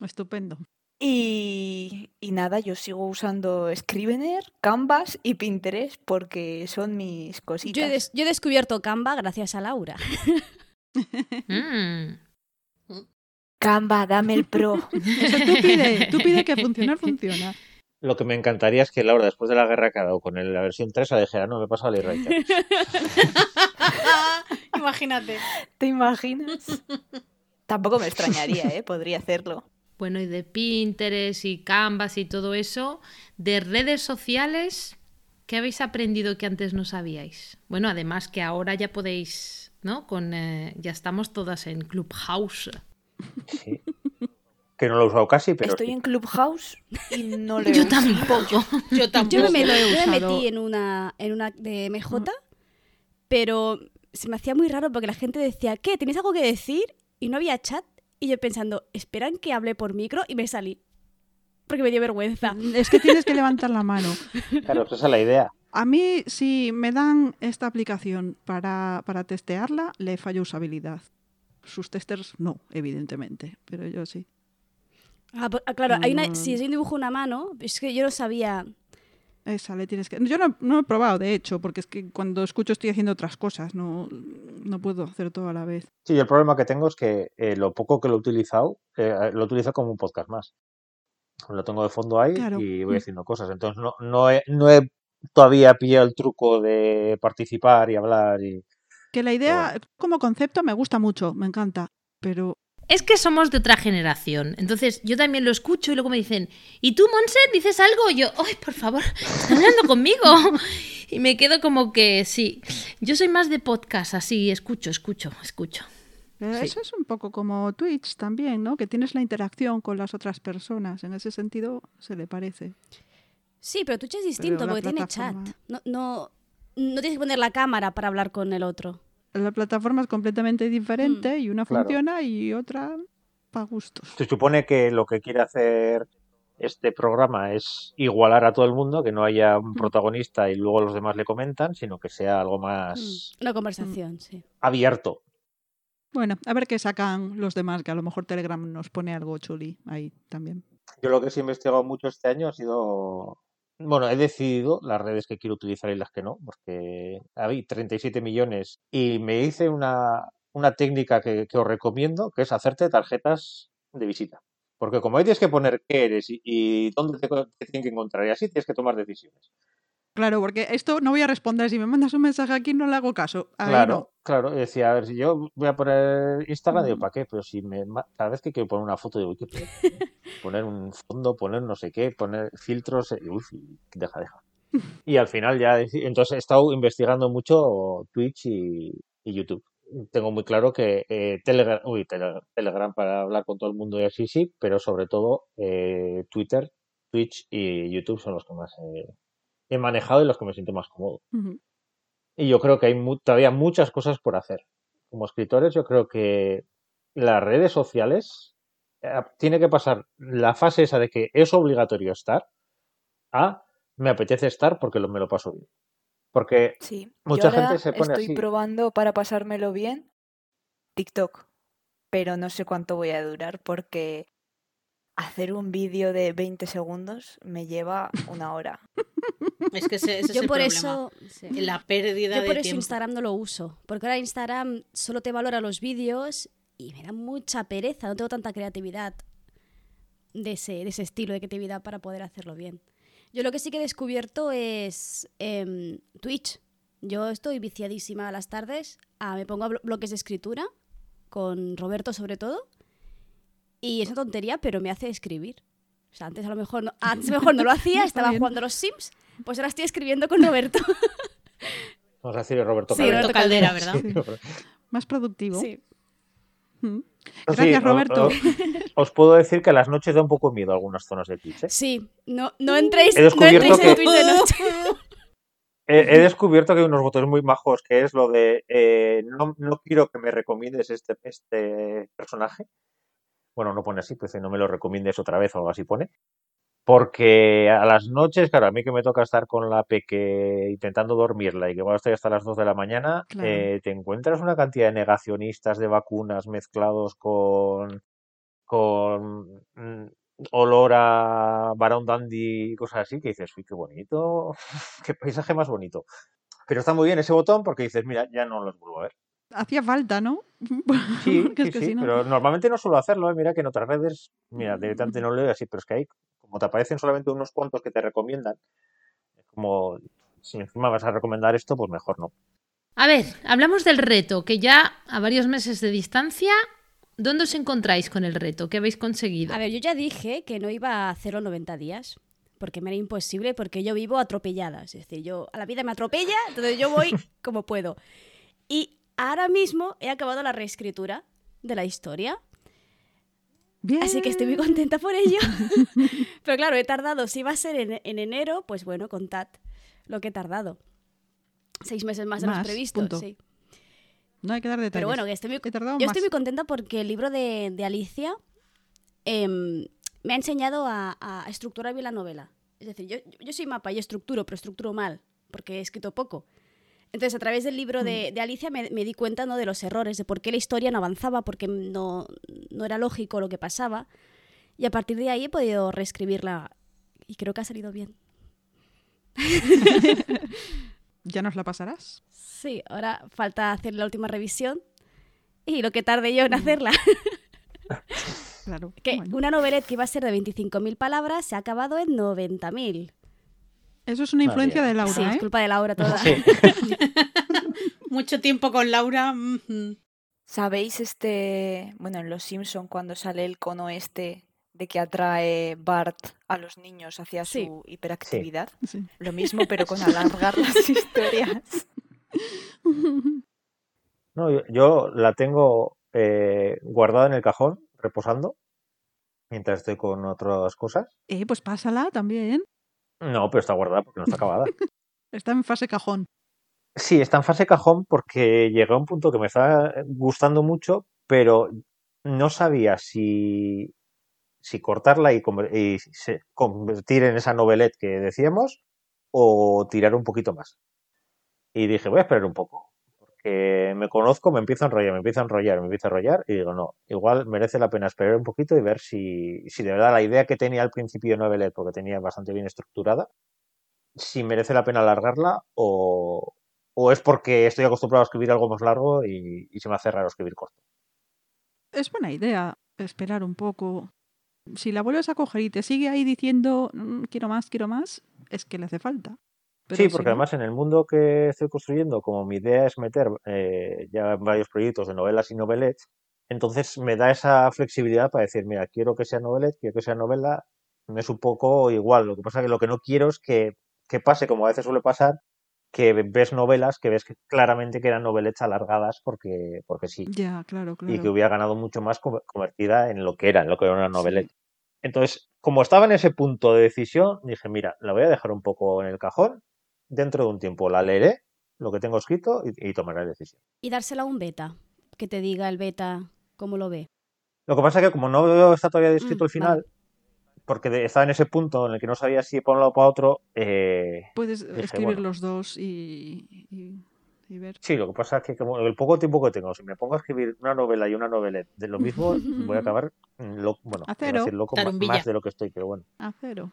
Estupendo. Y, y nada, yo sigo usando Scrivener, Canvas y Pinterest porque son mis cositas. yo, he des- yo he descubierto Canva gracias a Laura. Mm. Canva, dame el pro. Eso tú pide, tú pide que funcionar, funciona. Lo que me encantaría es que Laura, después de la guerra que ha dado con la versión 3, la dijera, no, me he pasado al Writer. Imagínate. ¿Te imaginas? Tampoco me extrañaría, ¿eh? Podría hacerlo. Bueno, y de Pinterest y Canvas y todo eso, de redes sociales, ¿qué habéis aprendido que antes no sabíais? Bueno, además que ahora ya podéis, ¿no? Con eh, ya estamos todas en Clubhouse. Sí. Que no lo he usado casi, pero Estoy sí. en Clubhouse y no le Yo tampoco. Yo tampoco. Yo me, lo he yo me usado. metí en una, en una de MJ, pero se me hacía muy raro porque la gente decía, ¿qué? ¿Tienes algo que decir? Y no había chat. Y yo pensando, ¿esperan que hable por micro? Y me salí. Porque me dio vergüenza. Es que tienes que levantar la mano. Claro, esa es la idea. A mí, si me dan esta aplicación para, para testearla, le fallo usabilidad. Sus testers no, evidentemente, pero yo sí. Ah, pues, ah, claro, hay una, Mm. si yo dibujo una mano, es que yo no sabía. Esa le tienes que. Yo no, no he probado, de hecho, porque es que cuando escucho estoy haciendo otras cosas, no, no puedo hacer todo a la vez. Sí, el problema que tengo es que eh, lo poco que lo he utilizado, eh, lo utilizo como un podcast más. Lo tengo de fondo ahí Claro. y voy Mm. haciendo cosas. Entonces no, no, he, no he todavía pillado el truco de participar y hablar. y Que la idea, como concepto, me gusta mucho, me encanta, pero Es que somos de otra generación. Entonces yo también lo escucho y luego me dicen, ¿y tú, Monse, dices algo? Y yo, ¡ay, por favor! ¡Está hablando conmigo! Y me quedo como que sí. Yo soy más de podcast, así, escucho, escucho, escucho. eh, Sí. eso es un poco como Twitch también, ¿no? Que tienes la interacción con las otras personas. En ese sentido, se le parece. Sí, pero Twitch es distinto porque tiene chat. No, no, no tienes que poner la cámara para hablar con el otro. La plataforma es completamente diferente y una Claro. funciona y otra para gustos. Se supone que lo que quiere hacer este programa es igualar a todo el mundo, que no haya un protagonista y luego los demás le comentan, sino que sea algo más Mm, Una conversación, sí. abierto. Bueno, a ver qué sacan los demás, que a lo mejor Telegram nos pone algo chuli ahí también. Yo lo que sí he investigado mucho este año ha sido. Bueno, he decidido las redes que quiero utilizar y las que no, porque hay 37 millones y me hice una, una técnica que, os recomiendo, que es hacerte tarjetas de visita. Porque como ahí tienes que poner qué eres y, dónde te, te tienen que encontrar y así tienes que tomar decisiones. Claro, porque esto no voy a responder. Si me mandas un mensaje aquí, no le hago caso. Claro, no. claro. y Decía, a ver, si yo voy a poner Instagram, digo. ¿para qué? Pero si me, cada vez que quiero poner una foto, digo, "Uy, ¿qué poner un fondo, poner no sé qué, poner filtros, eh, uf, deja, deja. Y al final ya, entonces he estado investigando mucho Twitch y, y YouTube. Tengo muy claro que eh, Telegram, uy, Tele- Telegram para hablar con todo el mundo y así sí, pero sobre todo eh, Twitter, Twitch y YouTube son los que más eh, he manejado y los que me siento más cómodo. Y yo creo que hay mu- todavía muchas cosas por hacer. Como escritores, yo creo que las redes sociales eh, tiene que pasar la fase esa de que es obligatorio estar a me apetece estar porque lo, me lo paso bien. Porque Sí, Mucha yo ahora gente se pone estoy así. probando para pasármelo bien TikTok, pero no sé cuánto voy a durar porque hacer un vídeo de 20 segundos me lleva una hora. Es que ese, ese es Yo el por problema. eso... sí. La pérdida Yo de por eso tiempo. Instagram no lo uso, porque ahora Instagram solo te valora los vídeos y me da mucha pereza, no tengo tanta creatividad de ese, de ese estilo de creatividad para poder hacerlo bien. Yo lo que sí que he descubierto es em, Twitch. Yo estoy viciadísima a las tardes, ah, me pongo a blo- bloques de escritura, con Roberto sobre todo, y es una tontería, pero me hace escribir. O sea, antes a lo mejor no, antes a lo mejor no lo hacía, estaba jugando a los Sims, pues ahora estoy escribiendo con Roberto. vamos a decir Roberto Sí, Caldera. Roberto Caldera, ¿verdad? Sí. Más productivo. Sí. Mm. Gracias, sí, Roberto. o- Os, puedo decir que a las noches da un poco miedo algunas zonas de Twitch. ¿eh? Sí, no, no entréis, He no descubierto en que- Twitch de noche. He, he descubierto que hay unos botones muy majos que es lo de eh, no, no quiero que me recomiendes este, este personaje. Bueno, no pone así, pues no me lo recomiendes otra vez o algo así pone. Porque a las noches, claro, a mí que me toca estar con la peque intentando dormirla y que igual estoy hasta las 2 de la mañana, Claro. eh, te encuentras una cantidad de negacionistas de vacunas mezclados con, con mm, olor a Barón Dandy y cosas así, que dices, uy, qué bonito, qué paisaje más bonito. Pero está muy bien ese botón porque dices, mira, ya no los vuelvo a ver. Hacía falta, ¿no? Sí, Porque es sí, que sí, no- pero normalmente no suelo hacerlo. ¿eh? Mira que en otras redes, mira, directamente no leo así, pero es que hay, como te aparecen solamente unos cuantos que te recomiendan, es como, si encima vas a recomendar esto, pues mejor no. A ver, hablamos del reto, que ya a varios meses de distancia, ¿dónde os encontráis con el reto? ¿Qué habéis conseguido? A ver, yo ya dije que no iba a hacerlo 90 días, porque me era imposible, porque yo vivo atropellada. Es decir, yo a la vida me atropella, entonces yo voy como puedo. Y ahora mismo he acabado la reescritura de la historia, Bien. así que estoy muy contenta por ello. Pero claro, he tardado, si va a ser en, en enero, pues bueno, contad lo que he tardado. Seis meses más de previstos, punto. sí. No hay que dar detalles. Pero bueno, que estoy muy, He yo más. estoy muy contenta porque el libro de, de Alicia em, me ha enseñado a, a estructurar bien la novela. Es decir, yo, yo soy mapa y estructuro, pero estructuro mal, porque he escrito poco. Entonces, a través del libro de, Mm. de Alicia me, me di cuenta ¿no? de los errores, de por qué la historia no avanzaba, porque no, no era lógico lo que pasaba. Y a partir de ahí he podido reescribirla y creo que ha salido bien. ¿Ya nos la pasarás? Sí, ahora falta hacer la última revisión y lo que tarde yo en Mm. hacerla. Claro. Que Bueno. una novelette que iba a ser de 25.000 palabras se ha acabado en 90.000. Eso es una Vale. influencia de Laura, Sí, es ¿eh? culpa de Laura toda. Sí. Mucho tiempo con Laura. ¿Sabéis este, bueno, en Los Simpson cuando sale el cono este de que atrae Bart a los niños hacia Sí. su hiperactividad? Sí. Lo mismo, pero con alargar las historias. No, yo, yo la tengo eh, guardada en el cajón, reposando, mientras estoy con otras cosas. Eh, pues pásala también. No, pero está guardada porque no está acabada. Está en fase cajón. Sí, está en fase cajón porque llegué a un punto que me estaba gustando mucho, pero no sabía si, si cortarla y, conver- y se- convertir en esa novelette que decíamos o tirar un poquito más. Y dije, voy a esperar un poco. Porque me conozco, me empiezo a enrollar, me empiezo a enrollar, me empiezo a enrollar y digo, no, igual merece la pena esperar un poquito y ver si, si de verdad la idea que tenía al principio de novelette, porque tenía bastante bien estructurada, si merece la pena alargarla o, o es porque estoy acostumbrado a escribir algo más largo y, y se me hace raro escribir corto. Es buena idea esperar un poco. Si la vuelves a coger y te sigue ahí diciendo "Mm, quiero más, quiero más, es que le hace falta. Pero Sí, si porque no- además en el mundo que estoy construyendo, como mi idea es meter eh, ya varios proyectos de novelas y novelettes, entonces me da esa flexibilidad para decir, mira, quiero que sea novelette, quiero que sea novela, me es un poco igual. Lo que pasa es que lo que no quiero es que, que pase, como a veces suele pasar, que ves novelas que ves que claramente que eran novelettes alargadas porque, porque sí, Ya, claro, y que claro. hubiera ganado mucho más co- convertida en lo que era, en lo que era una novelette. Entonces, como estaba en ese punto de decisión, dije, mira, la voy a dejar un poco en el cajón, dentro de un tiempo la leeré, lo que tengo escrito, y, y tomaré la decisión. Y dársela a un beta. Que te diga el beta cómo lo ve. Lo que pasa es que como no está todavía escrito Mm, el final, porque de- estaba en ese punto en el que no sabía si para un lado o para otro, eh, Puedes dije, escribir bueno. los dos y, y- y ver. sí, lo que pasa es que como el poco tiempo que tengo, si me pongo a escribir una novela y una novelette de lo mismo, voy a acabar, lo, bueno, A cero. decir loco, Tarumbilla. más de lo que estoy, pero bueno. A cero.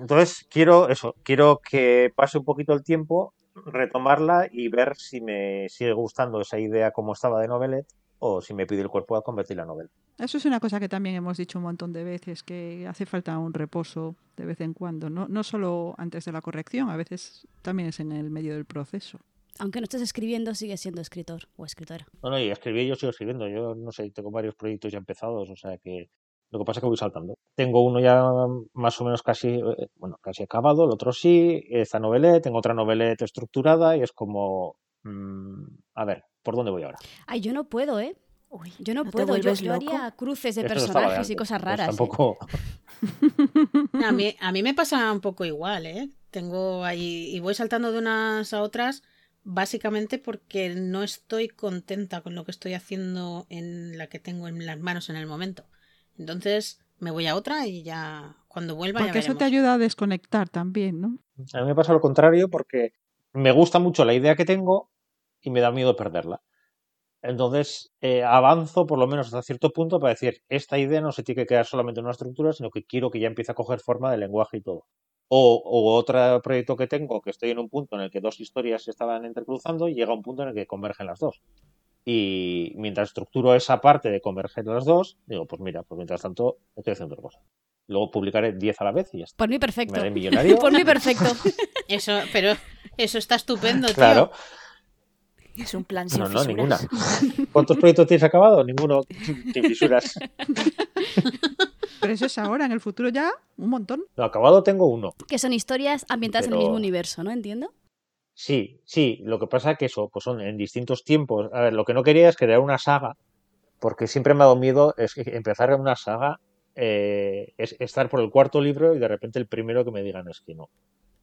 Entonces quiero eso, quiero que pase un poquito el tiempo, retomarla y ver si me sigue gustando esa idea como estaba de novelette o si me pide el cuerpo a convertirla en novela. Eso es una cosa que también hemos dicho un montón de veces, que hace falta un reposo de vez en cuando. No, no solo antes de la corrección, a veces también es en el medio del proceso. Aunque no estés escribiendo, sigues siendo escritor o escritora. No, no, y escribir yo sigo escribiendo, yo no sé, tengo varios proyectos ya empezados, o sea que lo que pasa es que voy saltando. Tengo uno ya más o menos casi, eh, bueno, casi acabado, el otro sí, esta novelette, tengo otra novelette estructurada y es como, mm, a ver, ¿por dónde voy ahora? Ay, yo no puedo, ¿eh? Uy, Yo no, puedo. Yo, yo haría cruces de Esto no personajes y cosas pues raras. ¿eh? tampoco, A mí, a mí me pasa un poco igual, ¿eh? Tengo ahí y voy saltando de unas a otras básicamente porque no estoy contenta con lo que estoy haciendo en la que tengo en las manos en el momento. Entonces me voy a otra y ya cuando vuelva ya Porque eso te ayuda a desconectar también, ¿no? A mí me pasa lo contrario porque me gusta mucho la idea que tengo y me da miedo perderla. Entonces eh, avanzo por lo menos hasta cierto punto para decir, esta idea no se tiene que quedar solamente en una estructura, sino que quiero que ya empiece a coger forma de lenguaje y todo. O, o otro proyecto que tengo, que estoy en un punto en el que dos historias se estaban entrecruzando y llega un punto en el que convergen las dos. Y mientras estructuro esa parte de converger las dos, digo, pues mira, pues mientras tanto estoy haciendo otra cosa. Luego publicaré 10 a la vez y ya está. Por mí Me perfecto. haré millonario. Por mí perfecto. Eso, pero eso está estupendo, tío. Claro. Es un plan sin No, no, ninguna. ¿Cuántos proyectos tienes acabado? Ninguno. Sin fisuras. Pero eso es ahora, en el futuro ya, un montón. No, acabado tengo uno. que son historias ambientadas en el mismo universo, ¿no? Entiendo. Sí, sí. Lo que pasa es que eso, pues son en distintos tiempos. A ver, lo que no quería es crear una saga, porque siempre me ha dado miedo es que empezar una saga, eh, es estar por el cuarto libro y de repente el primero que me digan es que no.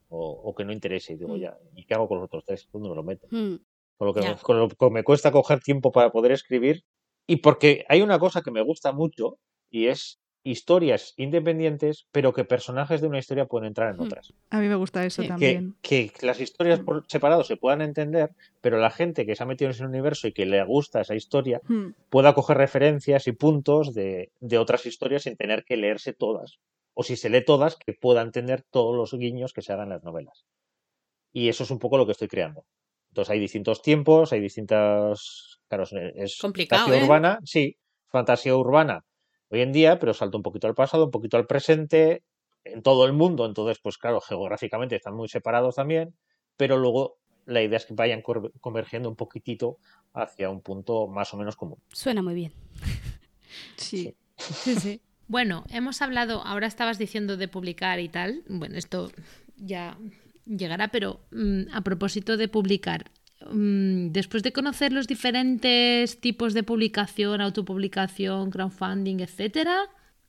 O, o que no interese. Y digo, Mm. ya, ¿y qué hago con los otros tres? ¿Dónde me lo meto? Hmm. con lo que, me, con lo que me cuesta coger tiempo para poder escribir. Y porque hay una cosa que me gusta mucho y es historias independientes, pero que personajes de una historia pueden entrar en Hmm. otras. A mí me gusta eso Sí. También. que las historias por separado se puedan entender, pero la gente que se ha metido en ese universo y que le gusta esa historia Hmm. pueda coger referencias y puntos de, de otras historias sin tener que leerse todas. O si se lee todas, que pueda entender todos los guiños que se hagan en las novelas. Y eso es un poco lo que estoy creando. Entonces hay distintos tiempos, hay distintas... Claro, es- es Complicado, fantasía ¿eh? urbana, sí, fantasía urbana hoy en día, pero salto un poquito al pasado, un poquito al presente, en todo el mundo. Entonces, pues claro, geográficamente están muy separados también, pero luego la idea es que vayan convergiendo un poquitito hacia un punto más o menos común. Suena muy bien. Sí. Sí, sí. Bueno, hemos hablado, ahora estabas diciendo de publicar y tal. Bueno, esto ya llegará, pero mm, a propósito de publicar, después de conocer los diferentes tipos de publicación, autopublicación, crowdfunding, etcétera,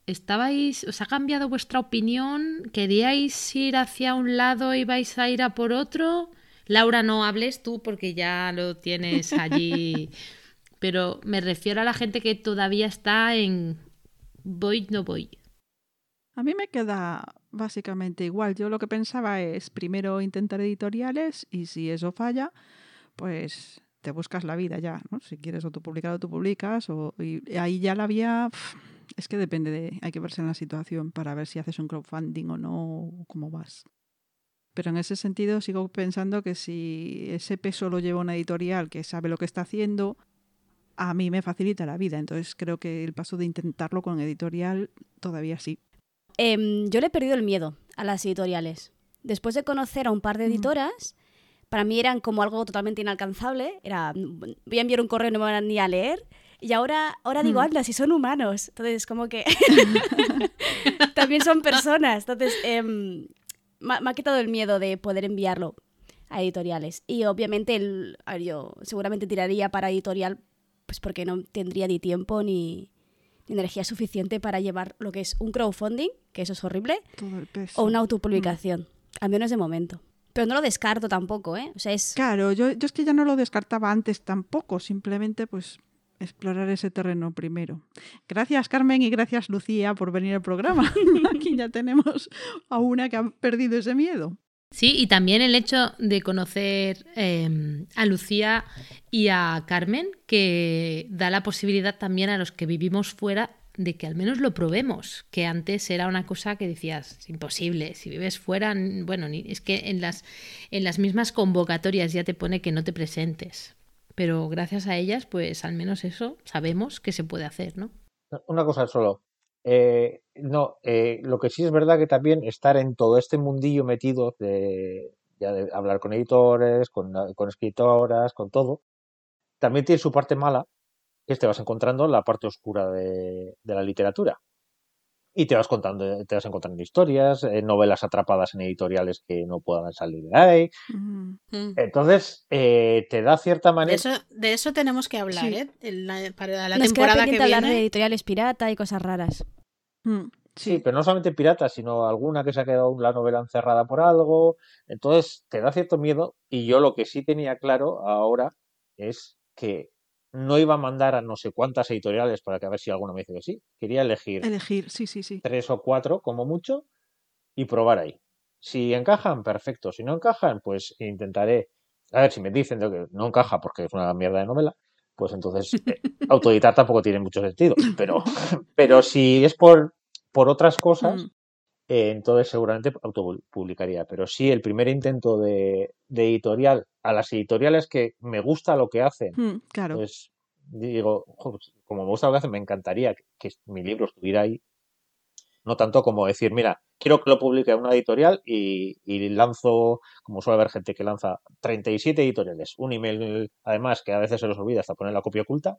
¿estabais, os ha cambiado vuestra opinión? ¿Queríais ir hacia un lado y vais a ir a por otro? Laura, no hables tú porque ya lo tienes allí. Pero me refiero a la gente que todavía está en voy, no voy. A mí me queda básicamente igual. Yo lo que pensaba es primero intentar editoriales y si eso falla, pues te buscas la vida ya, ¿no? Si quieres autopublicar, autopublicas o y ahí ya la vía es que depende de hay que verse en la situación para ver si haces un crowdfunding o no o cómo vas. Pero en ese sentido sigo pensando que si ese peso lo lleva una editorial que sabe lo que está haciendo, a mí me facilita la vida. Entonces creo que el paso de intentarlo con editorial todavía sí. Em, yo le he perdido el miedo a las editoriales. Después de conocer a un par de Mm. Para mí eran como algo totalmente inalcanzable. Era, "Mm, voy a enviar un correo y no me van a ni a leer. Y ahora, ahora digo, Mm. anda, si son humanos. Entonces, como que también son personas. Entonces, em, me, me ha quitado el miedo de poder enviarlo a editoriales. Y obviamente, el, a ver, yo seguramente tiraría para editorial, pues porque no tendría ni tiempo ni, ni energía suficiente para llevar lo que es un crowdfunding, que eso es horrible, o una autopublicación. Al menos de momento. Pero no lo descarto tampoco, ¿eh? O sea, es... Claro, yo, yo es que ya no lo descartaba antes tampoco, simplemente pues explorar ese terreno primero. Gracias Carmen y gracias Lucía por venir al programa. Aquí ya tenemos a una que ha perdido ese miedo. Sí, y también el hecho de conocer eh, a Lucía y a Carmen, que da la posibilidad también a los que vivimos fuera de que al menos lo probemos, que antes era una cosa que decías, imposible, si vives fuera, bueno, ni- es que en las, en las mismas convocatorias ya te pone que no te presentes, pero gracias a ellas, pues al menos eso sabemos que se puede hacer, ¿no? Una cosa solo. Eh, no, eh, lo que sí es verdad que también estar en todo este mundillo metido de, ya de hablar con editores, con, con escritoras, con todo, también tiene su parte mala, que te vas encontrando la parte oscura de, de la literatura. Y te vas contando, te vas encontrando historias, eh, novelas atrapadas en editoriales que no puedan salir de ahí. Mm. Entonces, eh, te da cierta De manera. eso, de eso tenemos que hablar, Sí. ¿eh? La- para la Nos queda temporada que pendiente hablar de viene. editoriales pirata y cosas raras. mm, Sí, sí, pero no solamente piratas, sino alguna que se ha quedado la novela encerrada por algo. Entonces, te da cierto miedo. Y yo lo que sí tenía claro ahora es que no iba a mandar a no sé cuántas editoriales para que a ver si alguna me dice que sí. Quería elegir elegir, sí, sí, sí. tres o cuatro, como mucho, y probar ahí. Si encajan, perfecto. Si no encajan, pues intentaré. A ver, si me dicen que no encaja porque es una mierda de novela, pues entonces eh, autoeditar tampoco tiene mucho sentido. Pero, pero si es por, por otras cosas, Mm, eh, entonces seguramente autopublicaría. Pero sí, el primer intento de, de editorial, a las editoriales que me gusta lo que hacen, mm, claro. pues digo, "Jo, pues, como me gusta lo que hacen, me encantaría que, que mi libro estuviera ahí. No tanto como decir, mira, quiero que lo publique una editorial y, y lanzo, como suele haber gente que lanza 37 editoriales, un email además que a veces se los olvida hasta poner la copia oculta,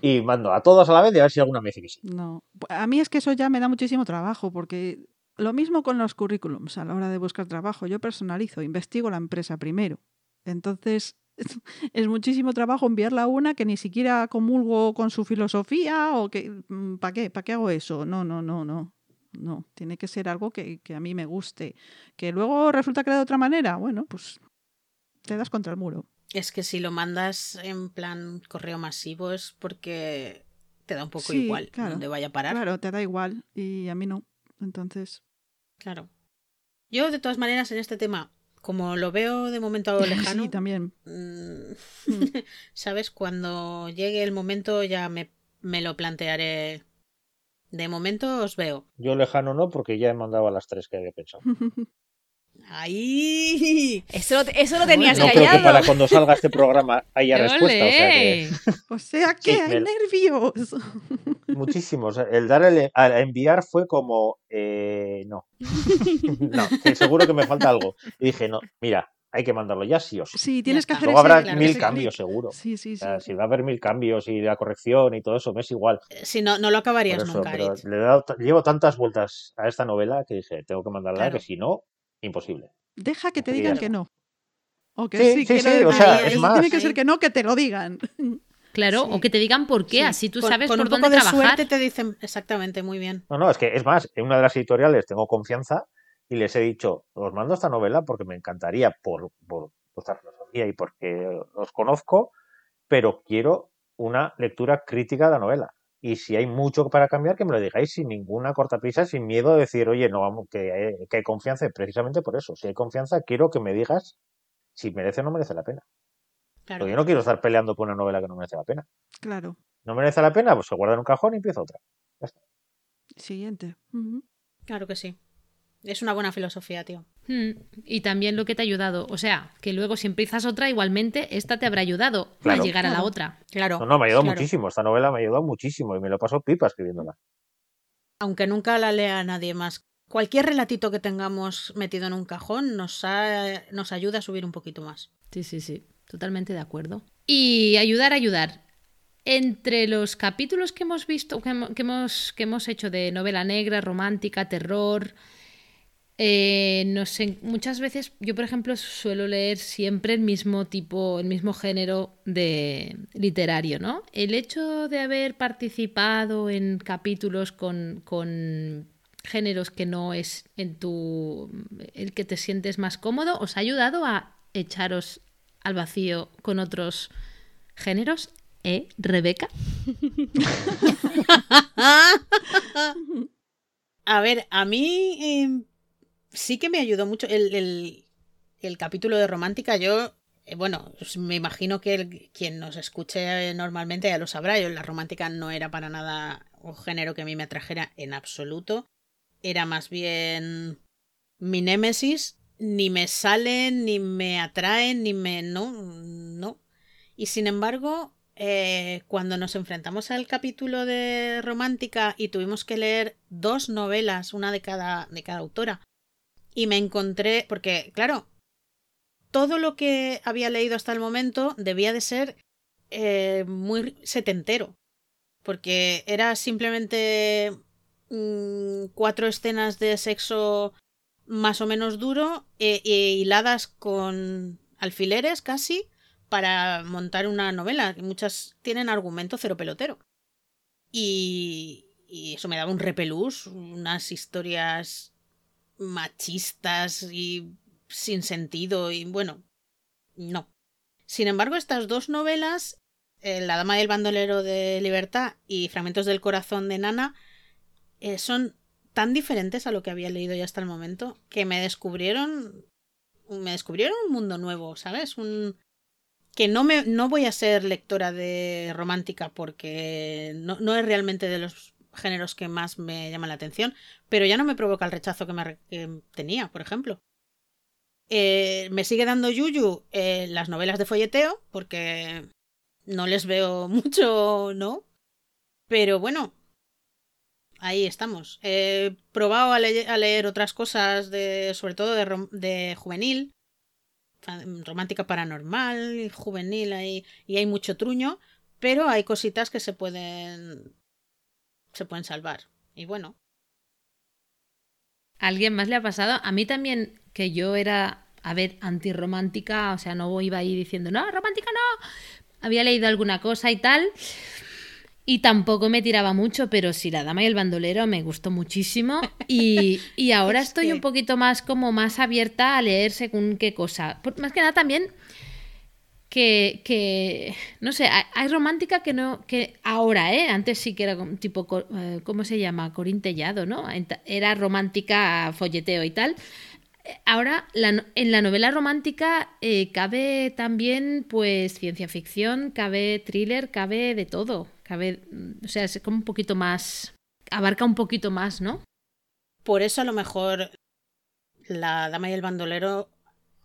y mando a todas a la vez y a ver si alguna me dice que sí. No, a mí es que eso ya me da muchísimo trabajo porque lo mismo con los currículums a la hora de buscar trabajo. Yo personalizo, investigo la empresa primero. Entonces es muchísimo trabajo enviarla a una que ni siquiera comulgo con su filosofía o que ¿para qué? ¿Para qué hago eso? No, no, no, no. No, tiene que ser algo que, que a mí me guste. Que luego resulta que de otra manera, bueno, pues te das contra el muro. Es que si lo mandas en plan correo masivo es porque te da un poco Sí, igual claro, donde vaya a parar. Claro, te da igual y a mí no. Entonces, Claro. Yo, de todas maneras, en este tema, como lo veo de momento lejano, sí, también. mm. ¿sabes? Cuando llegue el momento ya me, me lo plantearé. De momento os veo. Yo lejano no, porque ya he mandado a las tres que había pensado. ¡Ahí! Eso lo, eso lo tenías No creo que callado. para cuando salga este programa haya respuesta, o sea que... O sea que Sí, hay nervios. Muchísimos. El dar el, al enviar fue como, eh, no. no, que seguro que me falta algo. Y dije, no, mira, hay que mandarlo ya sí o sí. Sí, tienes que hacer Luego habrá claro, mil cambios, seguro. Sí, sí, O sí. sea, si va a haber mil cambios y la corrección y todo eso, me es igual. Si no, no lo acabarías eso, nunca, pero le he dado llevo tantas vueltas a esta novela que dije, tengo que mandarla, Claro. que si no, imposible. Deja que te digan que no. O que Sí, sí, sí, quiero sí, o sea, es tiene más. que ser que no, que te lo digan. Claro, Sí. o que te digan por qué, Sí. así tú Con- sabes con por un dónde poco de trabajar. suerte te dicen exactamente muy bien. No, no, es que es más, en una de las editoriales tengo confianza y les he dicho, os mando esta novela porque me encantaría por, por vuestra filosofía y porque os conozco, pero quiero una lectura crítica de la novela. Y si hay mucho para cambiar, que me lo digáis sin ninguna cortapisa, sin miedo a decir, oye, no vamos, que hay, que hay confianza, precisamente por eso. Si hay confianza, quiero que me digas si merece o no merece la pena. Claro. Porque yo no quiero estar peleando por una novela que no merece la pena. Claro. ¿No merece la pena? Pues se guarda en un cajón y empieza otra. Siguiente. Ujú. Claro que sí. Es una buena filosofía, tío. Mm, Y también lo que te ha ayudado. O sea, que luego si empiezas otra, igualmente esta te habrá ayudado Claro. a llegar a la otra. Claro. No, no, me ha ayudado claro. muchísimo. Esta novela me ha ayudado muchísimo y me lo paso pipa escribiéndola. Aunque nunca la lea nadie más. Cualquier relatito que tengamos metido en un cajón nos, ha- nos ayuda a subir un poquito más. Sí, sí, sí. Totalmente de acuerdo. Y ayudar, ayudar. Entre los capítulos que hemos visto, que hemos, que hemos hecho de novela negra, romántica, terror, eh, no sé, muchas veces yo, por ejemplo, suelo leer siempre el mismo tipo, el mismo género de literario, ¿no? El hecho de haber participado en capítulos con, con géneros que no es en tu el que te sientes más cómodo, ¿os ha ayudado a echaros al vacío con otros géneros? ¿Eh, Rebeca? A ver, a mí eh, sí que me ayudó mucho el, el- capítulo de romántica. Yo, eh, bueno, pues me imagino que el- quien nos escuche eh, normalmente ya lo sabrá. Yo la romántica no era para nada un género que a mí me atrajera en absoluto. Era más bien mi némesis. Ni me salen, ni me atraen, ni me... No, no. Y sin embargo, eh, cuando nos enfrentamos al capítulo de romántica y tuvimos que leer dos novelas, una de cada, de cada autora, y me encontré, porque claro, todo lo que había leído hasta el momento debía de ser eh, muy setentero, porque era simplemente mm, cuatro escenas de sexo más o menos duro e, hiladas con alfileres casi para montar una novela, muchas tienen argumento cero pelotero. Y, y eso me daba un repelús, unas historias machistas y sin sentido y bueno, no. Sin embargo, estas dos novelas, eh, La Dama del Bandolero de Libertad y Fragmentos del Corazón de Nana, eh, son tan diferentes a lo que había leído ya hasta el momento que me descubrieron me descubrieron un mundo nuevo, ¿sabes? Un que no me no voy a ser lectora de romántica porque no, no es realmente de los géneros que más me llaman la atención, pero ya no me provoca el rechazo que me que tenía, por ejemplo. Eh, me sigue dando yuyu eh, las novelas de folleteo porque no les veo mucho, ¿no? Pero bueno, ahí estamos. He probado a, leer otras cosas, de, sobre todo de, de juvenil, romántica paranormal, juvenil, ahí, y hay mucho truño, pero hay cositas que se pueden se pueden salvar. Y bueno, ¿A alguien más le ha pasado? A mí también, que yo era, a ver, antirromántica, o sea, no iba ahí diciendo, no, romántica no. Había leído alguna cosa y tal. Y tampoco me tiraba mucho, pero sí, La Dama y el Bandolero me gustó muchísimo. Y, y ahora Es estoy un poquito más como más abierta a leer según qué cosa. Por- más que nada también que, no sé, hay, romántica que no, que ahora, ¿eh? Antes sí que era tipo, eh, ¿cómo se llama? Corintellado, ¿no? Era romántica, folleteo y tal. Eh, Ahora, en la novela romántica eh, cabe también, pues, ciencia ficción, cabe thriller, cabe de todo. Cabe, mm, o sea, es como un poquito más, abarca un poquito más, ¿no? por eso a lo mejor La Dama y el Bandolero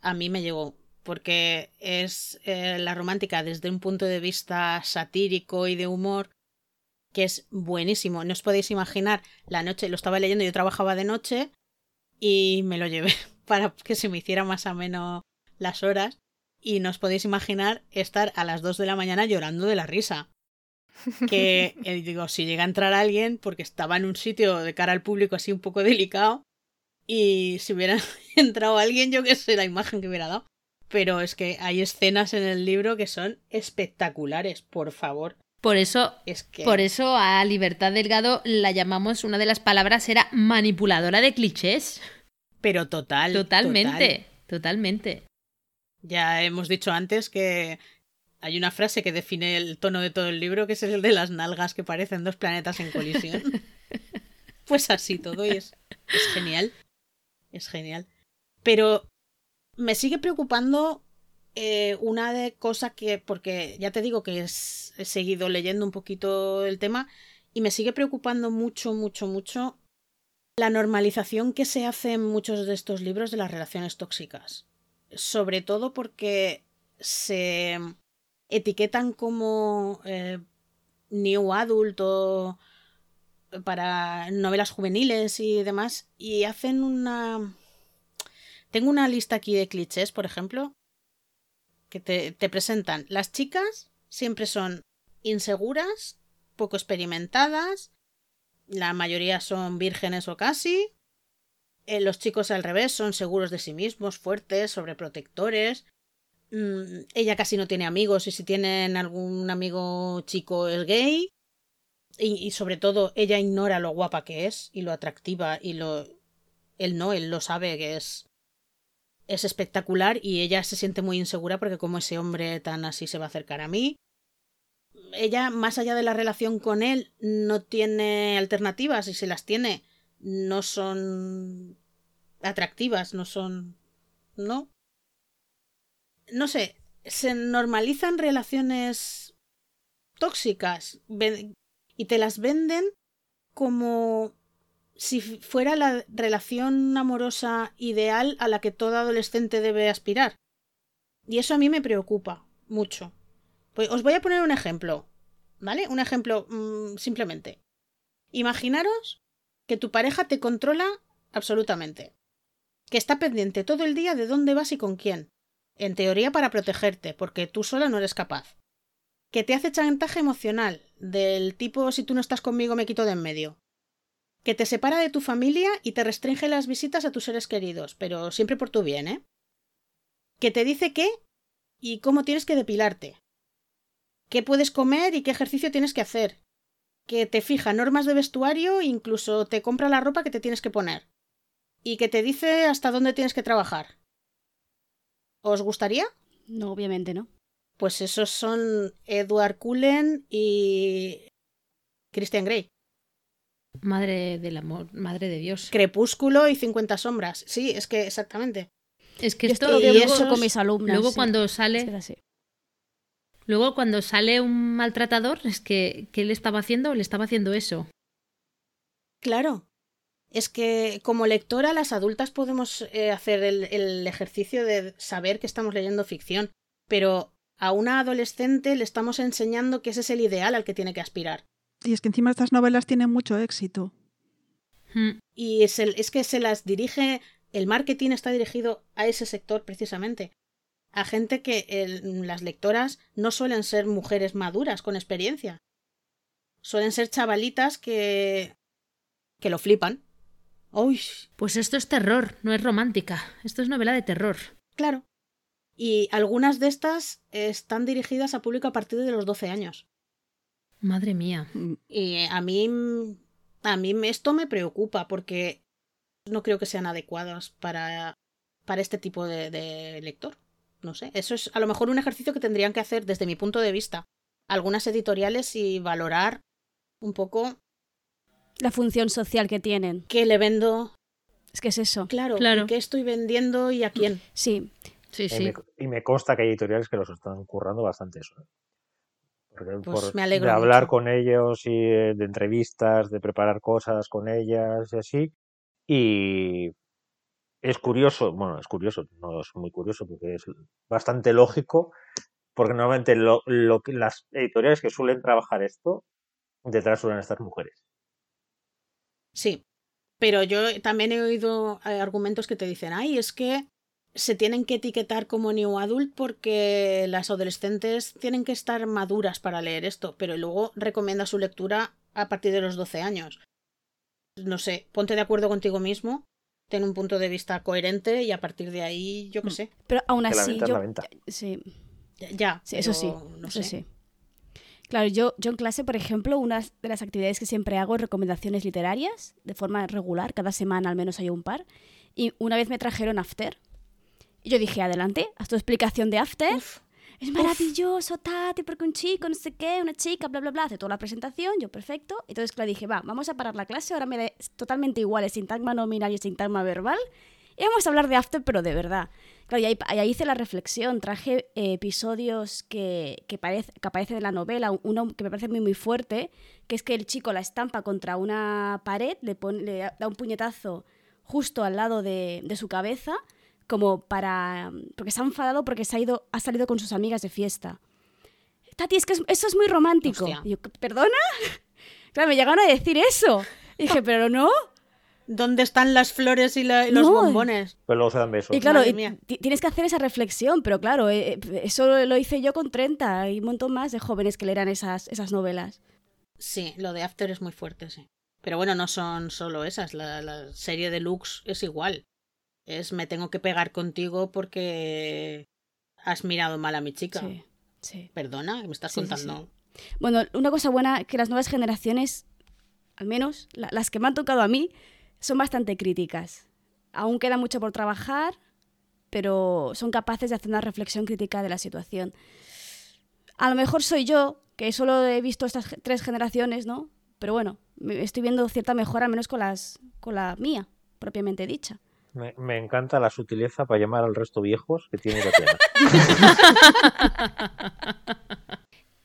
a mí me llegó, porque es eh, la romántica desde un punto de vista satírico y de humor que es buenísimo. No os podéis imaginar la noche, lo estaba leyendo, yo trabajaba de noche y me lo llevé para que se me hiciera más ameno las horas y no os podéis imaginar estar a las 2 de la mañana llorando de la risa. Que eh, digo, si llega a entrar alguien, porque estaba en un sitio de cara al público así un poco delicado, y si hubiera entrado alguien, yo qué sé, la imagen que hubiera dado. Pero es que hay escenas en el libro que son espectaculares, por favor. Por eso, Es que. por eso a Libertad Delgado la llamamos, una de las palabras era manipuladora de clichés. Pero total. Totalmente, total. totalmente. Ya hemos dicho antes que hay una frase que define el tono de todo el libro, que es el de las nalgas que parecen dos planetas en colisión. pues así todo y es, es genial. Es genial. Pero me sigue preocupando eh, una de cosas que, porque ya te digo que es- he seguido leyendo un poquito el tema y me sigue preocupando mucho, mucho, mucho la normalización que se hace en muchos de estos libros de las relaciones tóxicas. Sobre todo porque se etiquetan como eh, new adult o para novelas juveniles y demás y hacen una tengo una lista aquí de clichés por ejemplo que te, te presentan. Las chicas siempre son inseguras poco experimentadas la mayoría son vírgenes o casi. Eh, los chicos al revés son seguros de sí mismos fuertes sobreprotectores. Mm, ella casi no tiene amigos y si tienen algún amigo chico es gay. Y, y sobre todo ella ignora lo guapa que es y lo atractiva y lo él no él lo sabe que es es espectacular y ella se siente muy insegura porque como ese hombre tan así se va a acercar a mí ella más allá de la relación con él no tiene alternativas y si las tiene no son atractivas no son no no sé, se normalizan relaciones tóxicas y te las venden como si fuera la relación amorosa ideal a la que todo adolescente debe aspirar. Y eso a mí me preocupa mucho. Pues os voy a poner un ejemplo, ¿vale? Un ejemplo mm, simplemente. Imaginaros que tu pareja te controla absolutamente, que está pendiente todo el día de dónde vas y con quién en teoría para protegerte, porque tú sola no eres capaz. Que te hace chantaje emocional, del tipo si tú no estás conmigo me quito de en medio. Que te separa de tu familia y te restringe las visitas a tus seres queridos, pero siempre por tu bien, ¿eh? Que te dice qué y cómo tienes que depilarte. Qué puedes comer y qué ejercicio tienes que hacer. Que te fija normas de vestuario e incluso te compra la ropa que te tienes que poner. Y que te dice hasta dónde tienes que trabajar. ¿Os gustaría? No, obviamente no. Pues esos son Edward Cullen y Christian Grey. Madre del amor, madre de Dios. Crepúsculo y 50 sombras. Sí, es que exactamente. Es que Yo esto lo y veo eso con mis alumnas. luego sí. cuando Es que sale así. luego cuando sale un maltratador es que ¿qué le estaba haciendo? Le estaba haciendo eso. Claro. Es que como lectora las adultas podemos eh, hacer el, el ejercicio de saber que estamos leyendo ficción, pero a una adolescente le estamos enseñando que ese es el ideal al que tiene que aspirar. Y es que encima estas novelas tienen mucho éxito. Mm. Y es, el- es que se las dirige, el marketing está dirigido a ese sector precisamente. A gente que el- las lectoras no suelen ser mujeres maduras con experiencia. Suelen ser chavalitas que. que lo flipan. Uy, Pues esto es terror, no es romántica. Esto es novela de terror. claro. Y algunas de estas están dirigidas a público a partir de los 12 años. Madre mía. Mm, Y a mí, a mí esto me preocupa porque no creo que sean adecuadas para, para este tipo de, de lector. No sé, eso es a lo mejor un ejercicio que tendrían que hacer desde mi punto de vista algunas editoriales y valorar un poco La función social que tienen. qué le vendo, Es que es eso. claro, Claro. y qué estoy vendiendo y a quién. Sí. Sí, Y, sí. me, y me consta que hay editoriales que los están currando bastante eso. Porque Pues por- me alegro de hablar mucho. con ellos y eh, de entrevistas, de preparar cosas con ellas y así. Y es curioso, bueno, es curioso, no es muy curioso porque es bastante lógico, porque normalmente lo, lo que- las editoriales que suelen trabajar esto, detrás suelen estar mujeres. Sí, pero yo también he oído eh, argumentos que te dicen, ay, es que se tienen que etiquetar como new adult porque las adolescentes tienen que estar maduras para leer esto, pero luego recomienda su lectura a partir de los 12 años. No sé, ponte de acuerdo contigo mismo, ten un punto de vista coherente y a partir de ahí, yo qué Mm. sé. Pero aún así, yo. Sí, Ya, sí, eso sí. no eso sé. sí. Claro, yo, yo en clase, por ejemplo, una de las actividades que siempre hago es recomendaciones literarias de forma regular. Cada semana al menos hay un par. Y una vez me trajeron After. Y yo dije, adelante, haz tu explicación de After. Uf, Es maravilloso, Tati, porque un chico, no sé qué, una chica, bla, bla, bla, hace toda la presentación, yo perfecto. Entonces, claro, dije, va, vamos a parar la clase, ahora me da totalmente igual el sintagma nominal y el sintagma verbal. Y vamos a hablar de After, pero de verdad. Claro, y ahí, ahí hice la reflexión, traje eh, episodios que, que, parece, que aparecen en la novela, uno que me parece muy, muy fuerte, que es que el chico la estampa contra una pared, le, pone, le da un puñetazo justo al lado de, de su cabeza, como para... porque se ha enfadado porque se ha, ido, ha salido con sus amigas de fiesta. Tati, es que es- eso es muy romántico. Hostia. Y yo, ¿perdona? Claro, me llegaron a decir eso. Y dije, pero no. ¿Dónde están las flores y, la- y los No. bombones? Pero luego se dan besos. Y claro, y tienes que hacer esa reflexión, pero claro, eh, eh, eso lo hice yo con 30 y un montón más de jóvenes que leerán esas, esas novelas. Sí, lo de After es muy fuerte, sí. Pero bueno, no son solo esas. La, la serie de Lux es igual. Es me tengo que pegar contigo porque has mirado mal a mi chica. Sí, sí. Perdona, ¿qué me estás Sí, contando? Bueno, una cosa buena que las nuevas generaciones, al menos la- las que me han tocado a mí, son bastante críticas. Aún queda mucho por trabajar, pero son capaces de hacer una reflexión crítica de la situación. A lo mejor soy yo, que solo he visto estas tres generaciones, ¿no? Pero bueno, estoy viendo cierta mejora, al menos con, las, con la mía, propiamente dicha. Me, encanta la sutileza para llamar al resto viejos que tiene Tatiana.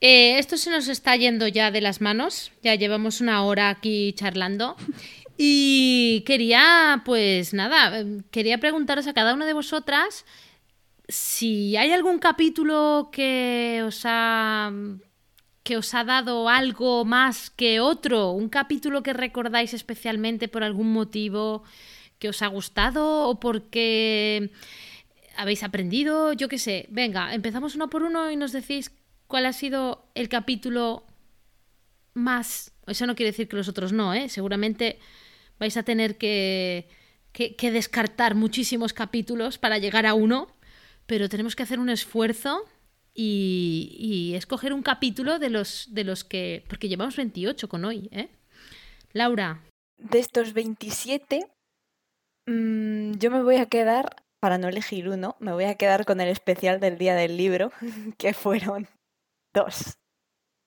Eh, esto se nos está yendo ya de las manos. Ya llevamos una hora aquí charlando. Y quería, pues nada, quería preguntaros a cada una de vosotras si hay algún capítulo que os ha que os ha dado algo más que otro, un capítulo que recordáis especialmente por algún motivo que os ha gustado o porque habéis aprendido, yo qué sé. Venga, empezamos uno por uno y nos decís cuál ha sido el capítulo más... Eso no quiere decir que los otros no, ¿eh? Seguramente vais a tener que, que, descartar muchísimos capítulos para llegar a uno, pero tenemos que hacer un esfuerzo y, y escoger un capítulo de los, de los que... Porque llevamos 28 con hoy, ¿eh? Laura. De estos 27, mm, yo me voy a quedar, para no elegir uno, me voy a quedar con el especial del Día del Libro, que fueron dos.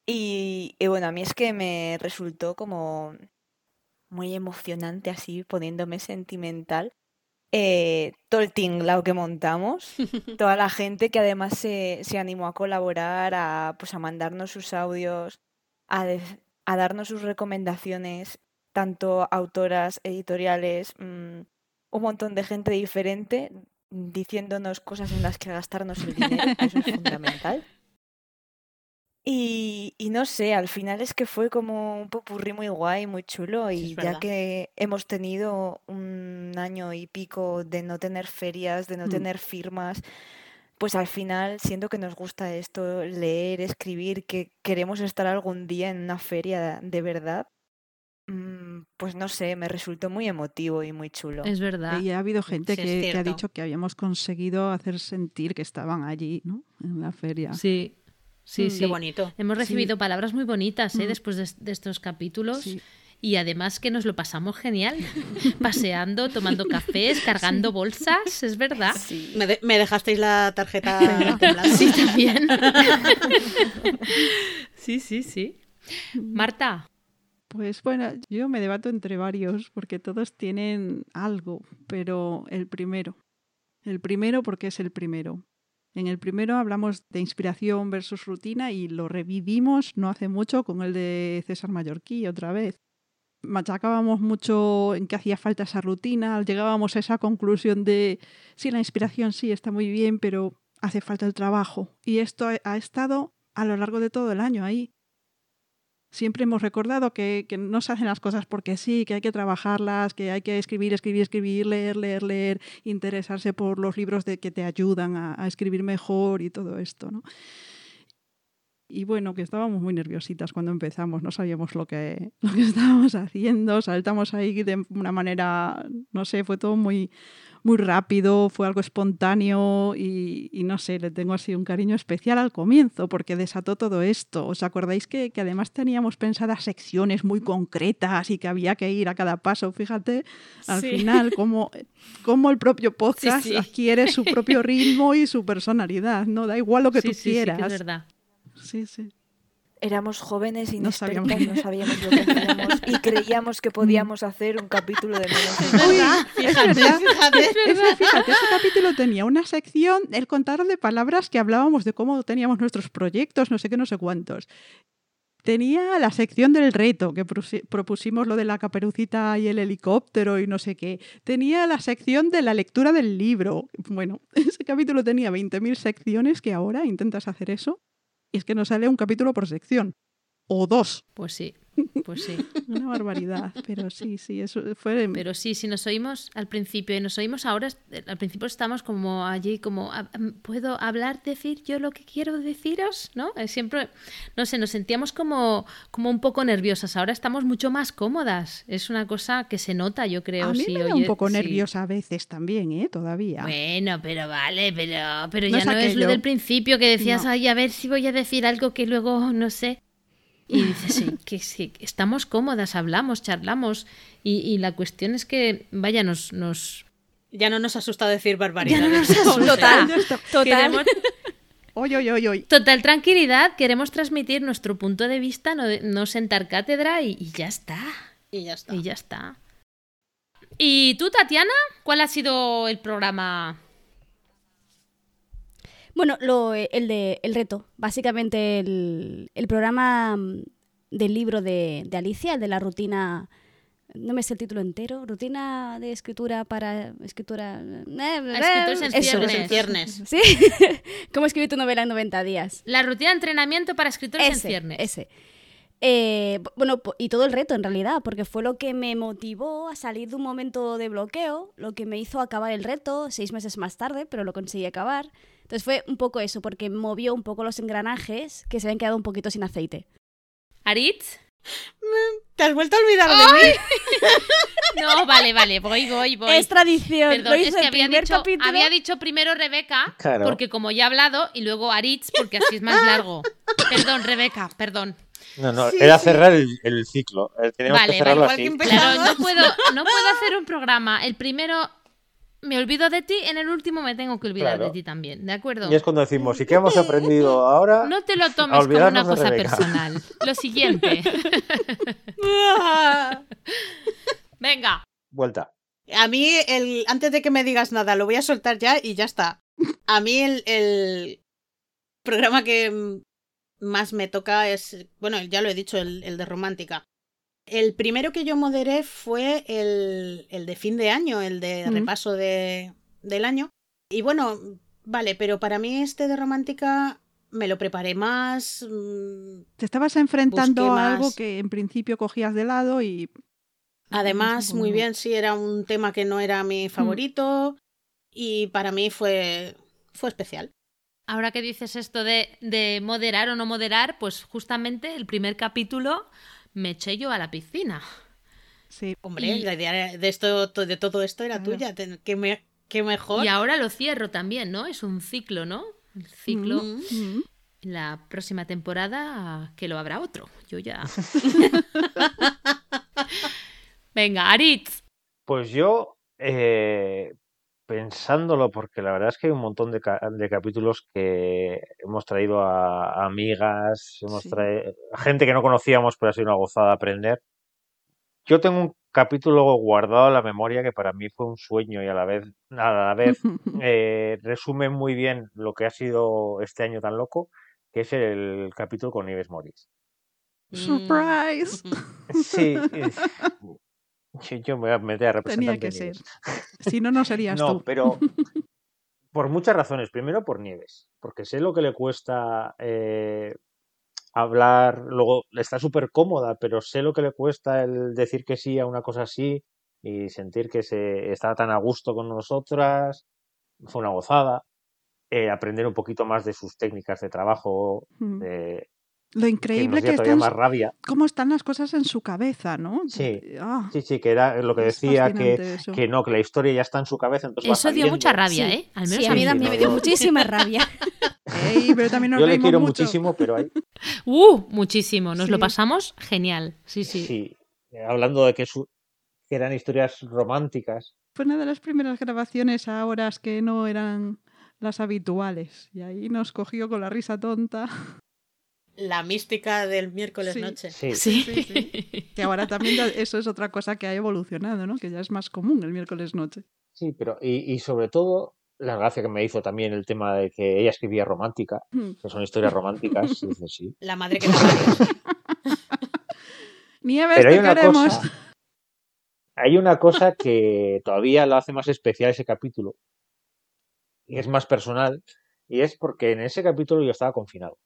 Y, y bueno, a mí es que me resultó como muy emocionante así, poniéndome sentimental. Eh, todo el tinglao que montamos, toda la gente que además se, se animó a colaborar, a, pues a mandarnos sus audios, a, de- a darnos sus recomendaciones, tanto autoras, editoriales, mm, un montón de gente diferente diciéndonos cosas en las que gastarnos el dinero, eso es fundamental. Y, y no sé, al final es que fue como un popurrí muy guay, muy chulo, y ya que hemos tenido un año y pico de no tener ferias, de no Mm. tener firmas, pues al final siento que nos gusta esto, leer, escribir, que queremos estar algún día en una feria de verdad. Mm, Pues no sé, me resultó muy emotivo y muy chulo. Es verdad. Y ha habido gente Sí, que, que ha dicho que habíamos conseguido hacer sentir que estaban allí, ¿no? En la feria. Sí, sí, Mm, sí. Qué bonito. Hemos recibido palabras muy bonitas ¿eh? Mm. después de, de estos capítulos. Sí. Y además que nos lo pasamos genial, paseando, tomando cafés, cargando bolsas, es verdad. Sí. Me, de- me dejasteis la tarjeta. Sí, también. sí, sí, sí. Marta, Pues bueno, yo me debato entre varios porque todos tienen algo, pero el primero. El primero porque es el primero. En el primero hablamos de inspiración versus rutina y lo revivimos no hace mucho con el de César Mallorquí otra vez. Machacábamos mucho en que hacía falta esa rutina, llegábamos a esa conclusión de sí, la inspiración sí está muy bien, pero hace falta el trabajo. Y esto ha- estado a lo largo de todo el año ahí siempre hemos recordado que, no se hacen las cosas porque sí, que hay que trabajarlas, que hay que escribir, escribir, escribir, leer, leer, leer, interesarse por los libros de que te ayudan a, a escribir mejor y todo esto, ¿no? Y bueno, que estábamos muy nerviositas cuando empezamos, no sabíamos lo que, lo que estábamos haciendo, saltamos ahí de una manera, no sé, fue todo muy, muy rápido, fue algo espontáneo y, y no sé, le tengo así un cariño especial al comienzo porque desató todo esto. ¿Os acordáis que, que además teníamos pensadas secciones muy concretas y que había que ir a cada paso? Fíjate, al Sí. final, cómo, cómo el propio podcast sí. adquiere su propio ritmo y su personalidad, ¿no? Da igual lo que tú quieras. es verdad. Sí, sí. Éramos jóvenes y No sabíamos no sabíamos lo que hacíamos y creíamos que podíamos hacer un capítulo de menos. Es verdad. Es verdad. Fíjate. Ese, fíjate, ese capítulo tenía una sección, el contar de palabras que hablábamos de cómo teníamos nuestros proyectos, no sé qué, no sé cuántos. Tenía la sección del reto, que propusimos lo de la caperucita y el helicóptero y no sé qué. Tenía la sección de la lectura del libro. Bueno, ese capítulo tenía 20.000 secciones que ahora intentas hacer eso y es que nos sale un capítulo por sección. O dos. Pues sí, pues sí. Una barbaridad. Pero sí, sí, eso fue... Pero sí, si nos oímos al principio y nos oímos ahora, eh, al principio estamos como allí, como, "Ah, mm, ¿puedo hablar, decir yo lo que quiero deciros? ¿No? Eh, Siempre, no sé, nos sentíamos como, como un poco nerviosas. Ahora estamos mucho más cómodas. Es una cosa que se nota, yo creo. a mí si me da oye- un poco sí. nerviosa a veces también, ¿eh? Todavía. Bueno, pero vale, pero, pero No ya es no es lo del principio que decías, No. ay, a ver si voy a decir algo que luego no sé. Y dices, sí, que, sí, estamos cómodas, hablamos, charlamos. Y, y la cuestión es que, vaya, nos, nos, Ya no nos asusta decir Ya barbaridades. no nos asusta. Total, Ya total. Queremos Oy, oy, oy, oy. total tranquilidad, queremos transmitir nuestro punto de vista, no, no sentar cátedra y, y ya está. Y ya está. Y ya está. ¿Y tú, Tatiana? ¿Cuál ha sido el programa? Bueno, lo, el de el reto, básicamente el, el programa mm, del libro de, de Alicia, el de la rutina, no me sé el título entero, rutina de escritura para escritura... escritores en Eso, ciernes. en ciernes. ¿Sí? ¿Cómo escribir tu novela en 90 días? La rutina de entrenamiento para escritores en Ese, ciernes. ese. Eh, bu- bueno, y todo el reto en realidad, porque fue lo que me motivó a salir de un momento de bloqueo, lo que me hizo acabar el reto seis meses más tarde, pero lo conseguí acabar. Entonces fue un poco eso, porque movió un poco los engranajes que se habían quedado un poquito sin aceite. ¿Aritz? ¿Te has vuelto a olvidar de mí? No, vale, vale, voy, voy, voy. Es tradición, Perdón, lo es hice que el había primer dicho, capítulo. había dicho primero Rebeca, Claro. porque como ya he hablado, y luego Aritz, porque así es más largo. Perdón, Rebeca, perdón. No, no, Sí, era sí. cerrar el, el ciclo. Eh, Teníamos Vale, que cerrarlo así. Claro, no puedo, no puedo hacer un programa. El primero me olvido de ti, en el último me tengo que olvidar Claro. de ti también, ¿de acuerdo? Y es cuando decimos, ¿y qué hemos aprendido ahora? No te lo tomes como una cosa Rebeca. personal. Lo siguiente. Venga. Vuelta. A mí, el, antes de que me digas nada, lo voy a soltar ya y ya está. A mí el, el programa que más me toca es, bueno, ya lo he dicho, el, el de romántica. El primero que yo moderé fue el, el de fin de año, el de repaso de, del año. Y bueno, vale, pero para mí este de romántica me lo preparé más. mm, Te estabas enfrentando a algo que en principio cogías de lado y... Además, muy bien, sí, era un tema que no era mi favorito y para mí fue, fue especial. Ahora que dices esto de, de moderar o no moderar, pues justamente el primer capítulo me eché yo a la piscina. Sí. Hombre, Y- la idea de, esto, de todo esto era Claro. tuya, qué, me- qué mejor. Y ahora lo cierro también, ¿no? Es un ciclo, ¿no? El ciclo. Mm. Mm. La próxima temporada que lo habrá otro. Yo ya. Venga, Aritz. Pues yo, eh, pensándolo, porque la verdad es que hay un montón de, ca- de capítulos que hemos traído a, a amigas, hemos Sí. traído a gente que no conocíamos, pero ha sido una gozada aprender. Yo tengo un capítulo guardado en la memoria que para mí fue un sueño y a la vez, a la vez eh, resume muy bien lo que ha sido este año tan loco, que es el capítulo con Nieves Morris. Surprise. Sí, yo- yo me voy a meter a representar Tenía que ser. Si no, no serías No, tú. pero por muchas razones. Primero por Nieves, porque sé lo que le cuesta eh, hablar, luego está súper cómoda, pero sé lo que le cuesta el decir que sí a una cosa así y sentir que se está tan a gusto con nosotras. Fue una gozada. Eh, aprender un poquito más de sus técnicas de trabajo, Mm. de, Lo increíble que que, están, más rabia. cómo están las cosas en su cabeza, ¿no? Sí. Ah, Sí, sí, que era lo que decía que, que no, que la historia ya está en su cabeza, entonces va Eso dio mucha rabia, Sí. ¿eh? Al menos Sí, a mí también me dio no. muchísima rabia. Ey, pero también nos Yo le quiero mucho. muchísimo, pero hay, ¡Uh! Muchísimo. Nos lo pasamos genial. Sí, sí. sí, hablando de que, su- que eran historias románticas, Fue una de las primeras grabaciones a horas que no eran las habituales. Y ahí nos cogió con la risa tonta. La mística del miércoles Sí. noche. sí, Sí. Sí, sí. Que ahora también eso es otra cosa que ha evolucionado, ¿no? Que ya es más común el miércoles noche. sí, pero y, y sobre todo la gracia que me hizo también el tema de que ella escribía romántica, Mm. que son historias románticas, y dices, sí. La madre que la. Nieves, Pero hay te una queremos. cosa, hay una cosa que todavía lo hace más especial ese capítulo, y es más personal, y es porque en ese capítulo yo estaba confinado.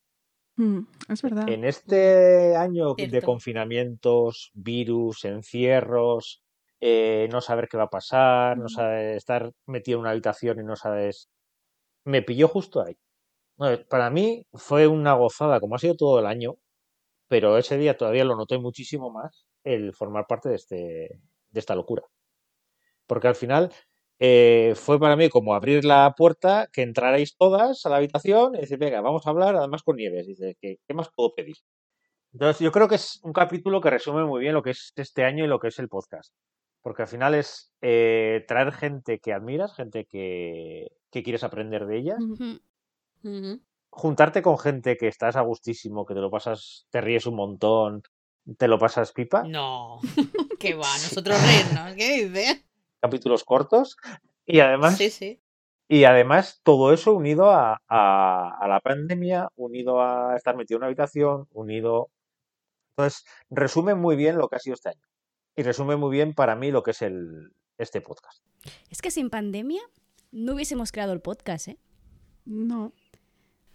Mm, es verdad. En este año de confinamientos, virus, encierros, eh, no saber qué va a pasar, no saber estar metido en una habitación y no sabes. Me pilló justo ahí. No, para mí fue una gozada, como ha sido todo el año, pero ese día todavía lo noté muchísimo más el formar parte de, este, de esta locura. Porque al final eh, fue para mí como abrir la puerta, que entrarais todas a la habitación y decir, venga, vamos a hablar, además con Nieves. Dice, ¿qué, qué más puedo pedir? Entonces, yo creo que es un capítulo que resume muy bien lo que es este año y lo que es el podcast. Porque al final es eh, traer gente que admiras, gente que, que quieres aprender de ellas, juntarte con gente que estás a gustísimo, que te lo pasas, te ríes un montón, te lo pasas pipa, No. ¿Qué va? Nosotros reírnos. ¿Qué dice? Capítulos cortos, y además Sí, sí. Y además, todo eso unido a, a- a la pandemia, unido a estar metido en una habitación, unido. Entonces, resume muy bien lo que ha sido este año. Y resume muy bien para mí lo que es el, este podcast. Es que sin pandemia no hubiésemos creado el podcast, ¿eh? No.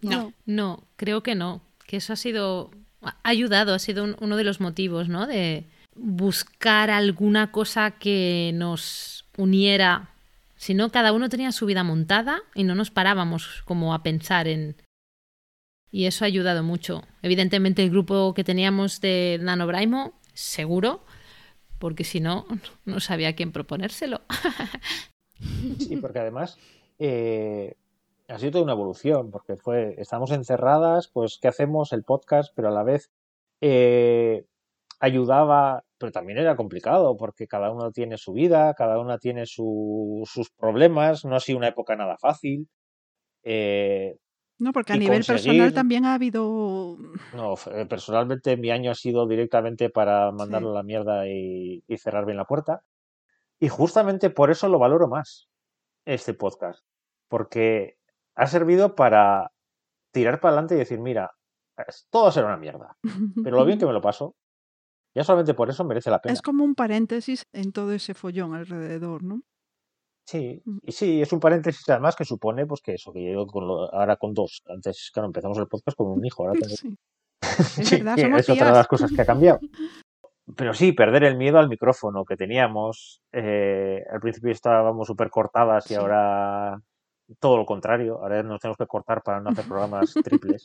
No. No, creo que no. Que eso ha sido. Ha ayudado, ha sido un- uno de los motivos, ¿no? De buscar alguna cosa que nos uniera. Si no, cada uno tenía su vida montada y no nos parábamos como a pensar en. Y eso ha ayudado mucho. Evidentemente, el grupo que teníamos de Nanobraimo, seguro, porque si no, no sabía quién proponérselo. Sí, porque además eh, ha sido toda una evolución, porque fue, estamos encerradas, pues, ¿qué hacemos? El podcast, pero a la vez eh, ayudaba, pero también era complicado, porque cada uno tiene su vida, cada una tiene su- sus problemas, no ha sido una época nada fácil. Eh, No, porque a nivel personal conseguir- también ha habido. no, eh, personalmente mi año ha sido directamente para mandarlo a la mierda y, y cerrar bien la puerta. Y justamente por eso lo valoro más, este podcast, porque ha servido para tirar para adelante y decir, mira, todo será una mierda, pero lo bien que me lo paso, ya solamente por eso merece la pena. Es como un paréntesis en todo ese follón alrededor, ¿no? Sí, Mm. y sí, es un paréntesis además que supone pues que eso, que yo con lo- ahora con dos, antes, claro, empezamos el podcast con un hijo, ahora tengo Sí. Sí, verdad, que somos es otra de las cosas que ha cambiado. Pero sí, perder el miedo al micrófono que teníamos. eh, al principio estábamos súper cortadas y Sí. ahora todo lo contrario. Ahora nos tenemos que cortar para no hacer programas triples.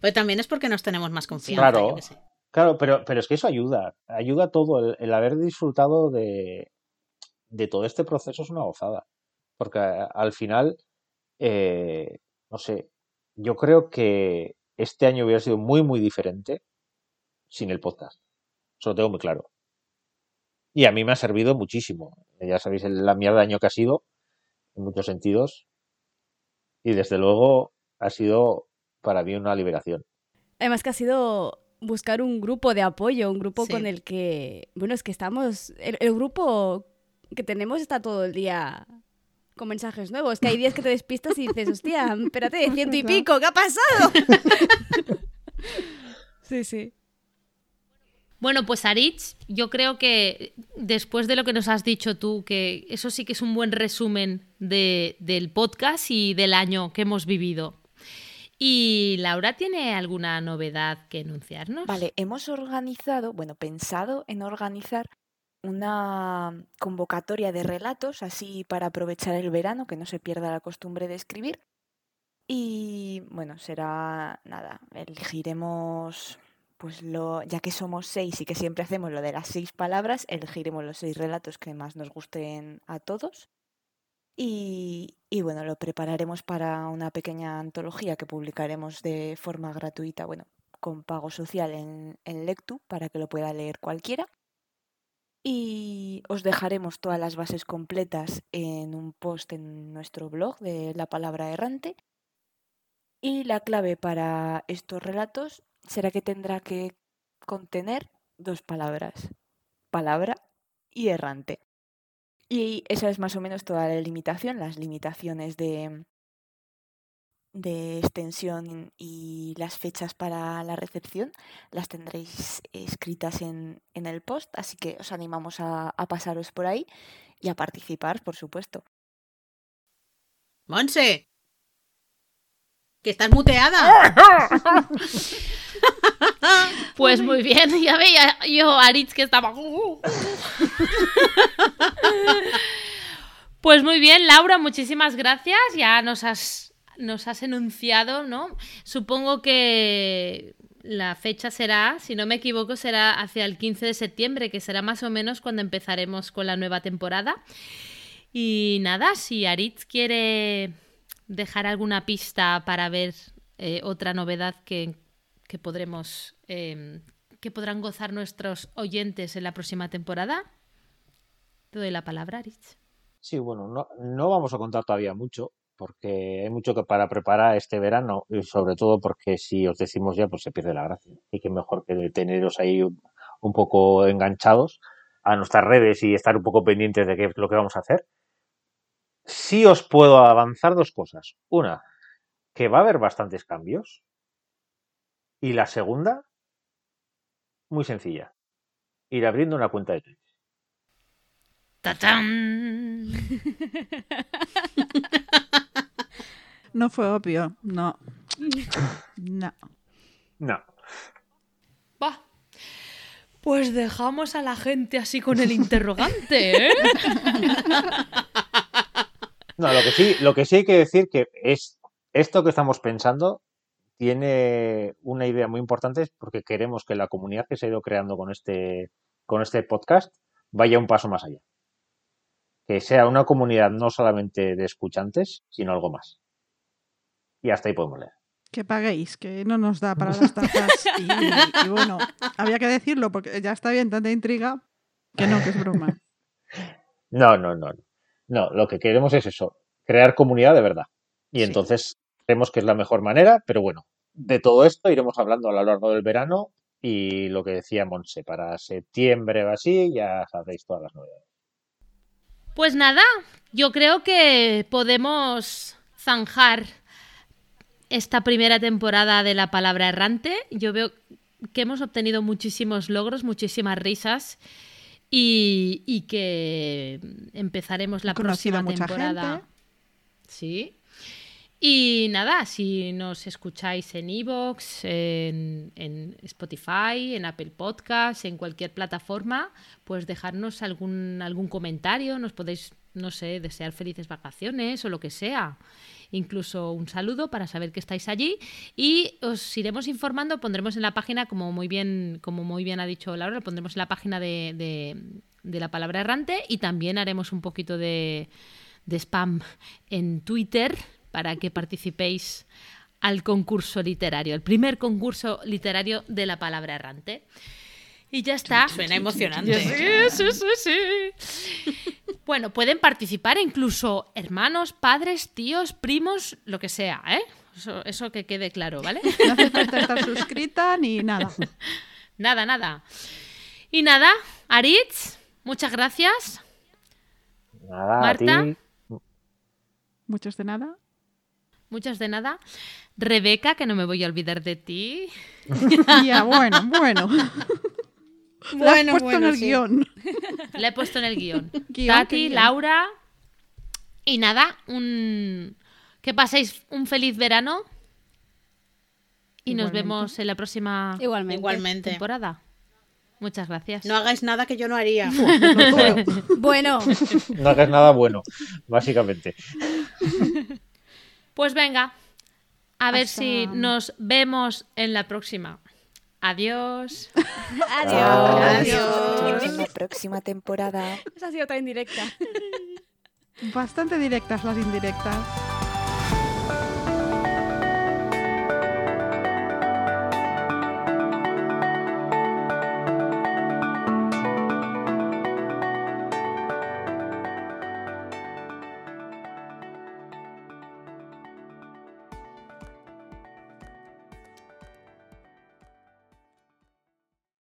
Pues también es porque nos tenemos más confianza. Claro. qué sé. Claro, pero, pero es que eso ayuda. Ayuda todo. El, el haber disfrutado de, de todo este proceso es una gozada. Porque al final, eh, no sé, yo creo que este año hubiera sido muy, muy diferente sin el podcast. Eso lo tengo muy claro. Y a mí me ha servido muchísimo. Ya sabéis la mierda de año que ha sido, en muchos sentidos. Y desde luego ha sido para mí una liberación. Además que ha sido buscar un grupo de apoyo, un grupo Sí. con el que, bueno, es que estamos, el, el grupo que tenemos está todo el día con mensajes nuevos, que hay días que te despistas y dices, hostia, espérate, ciento y pico, ¿qué ha pasado? sí, sí. Bueno, pues Aritz, yo creo que después de lo que nos has dicho tú, que eso sí que es un buen resumen de- del podcast y del año que hemos vivido. ¿Y Laura tiene alguna novedad que anunciarnos? Vale, hemos organizado, bueno, pensado en organizar una convocatoria de relatos, así para aprovechar el verano, que no se pierda la costumbre de escribir. Y bueno, será nada, elegiremos, pues lo, ya que somos seis y que siempre hacemos lo de las seis palabras, elegiremos los seis relatos que más nos gusten a todos. Y, bueno, lo prepararemos para una pequeña antología que publicaremos de forma gratuita, bueno, con pago social en, en Lectu para que lo pueda leer cualquiera. Y os dejaremos todas las bases completas en un post en nuestro blog de la palabra errante. Y la clave para estos relatos será que tendrá que contener dos palabras, palabra y errante. Y esa es más o menos toda la limitación, las limitaciones de, de extensión y las fechas para la recepción las tendréis escritas en, en el post, así que os animamos a, a pasaros por ahí y a participar, por supuesto. Monse, que estás muteada. Pues muy bien, ya veía yo Aritz que estaba. Pues muy bien, Laura, muchísimas gracias. Ya nos has, nos has enunciado, ¿no? Supongo que la fecha será, si no me equivoco, será hacia el 15 de septiembre, que será más o menos cuando empezaremos con la nueva temporada. Y nada, si Aritz quiere dejar alguna pista para ver eh, otra novedad que, que podremos eh, que podrán gozar nuestros oyentes en la próxima temporada. Te doy la palabra, Aritz. Sí, bueno, no, no vamos a contar todavía mucho, porque hay mucho que para preparar este verano, y sobre todo porque si os decimos ya, pues se pierde la gracia. Y que mejor que teneros ahí un, un poco enganchados a nuestras redes y estar un poco pendientes de qué es lo que vamos a hacer. Sí os puedo avanzar dos cosas. Una, que va a haber bastantes cambios. Y la segunda, muy sencilla. Ir abriendo una cuenta de Twitch. ¡Tachán! No fue obvio, no. No. No. Va. Pues dejamos a la gente así con el interrogante, ¿eh? No, lo que sí, lo que sí hay que decir que es esto que estamos pensando tiene una idea muy importante es porque queremos que la comunidad que se ha ido creando con este, con este podcast vaya un paso más allá. Que sea una comunidad no solamente de escuchantes, sino algo más. Y hasta ahí podemos leer. Que paguéis, que no nos da para las tazas. Y, y bueno, había que decirlo porque ya está bien tanta intriga que no, que es broma. No, no, no. No, lo que queremos es eso, crear comunidad de verdad. Y Sí. entonces creemos que es la mejor manera, pero bueno, de todo esto iremos hablando a lo largo del verano y lo que decía Monse, para septiembre o así ya sabréis todas las novedades. Pues nada, yo creo que podemos zanjar esta primera temporada de la palabra errante. Yo veo que hemos obtenido muchísimos logros, muchísimas risas y, y que empezaremos la He conocido a próxima mucha temporada. gente. Sí. Y nada, si nos escucháis en Evox, en, en Spotify, en Apple Podcasts, en cualquier plataforma, pues dejarnos algún, algún comentario, nos podéis, no sé, desear felices vacaciones o lo que sea. Incluso un saludo para saber que estáis allí y os iremos informando, pondremos en la página, como muy bien, como muy bien ha dicho Laura, lo pondremos en la página de, de- de la palabra errante y también haremos un poquito de, de spam en Twitter para que participéis al concurso literario, el primer concurso literario de la palabra errante. Y ya está. Suena emocionante. Sí, sí, sí, sí. Bueno, pueden participar incluso hermanos, padres, tíos, primos, lo que sea, ¿eh? Eso, eso que quede claro, ¿vale? No hace falta estar suscrita ni nada. Nada, nada. Y nada, Aritz, muchas gracias. Nada, Marta. a ti. Muchos de nada. Muchas de nada. Rebeca, que no me voy a olvidar de ti. Ya, bueno, bueno. Lo has Bueno, puesto en bueno, el sí. guion. La he puesto en el guion. Guión, qué Tati, guion. Laura. Y nada, un... que paséis un feliz verano. Y nos vemos en la próxima Igualmente. Igualmente. temporada. Muchas gracias. No hagáis nada que yo no haría. Bueno, No hagas nada bueno, básicamente. Pues venga, A ver si nos vemos en la próxima. Adiós. Chao. Adiós. En la próxima temporada. Esa ha sido otra indirecta. Bastante directas las indirectas.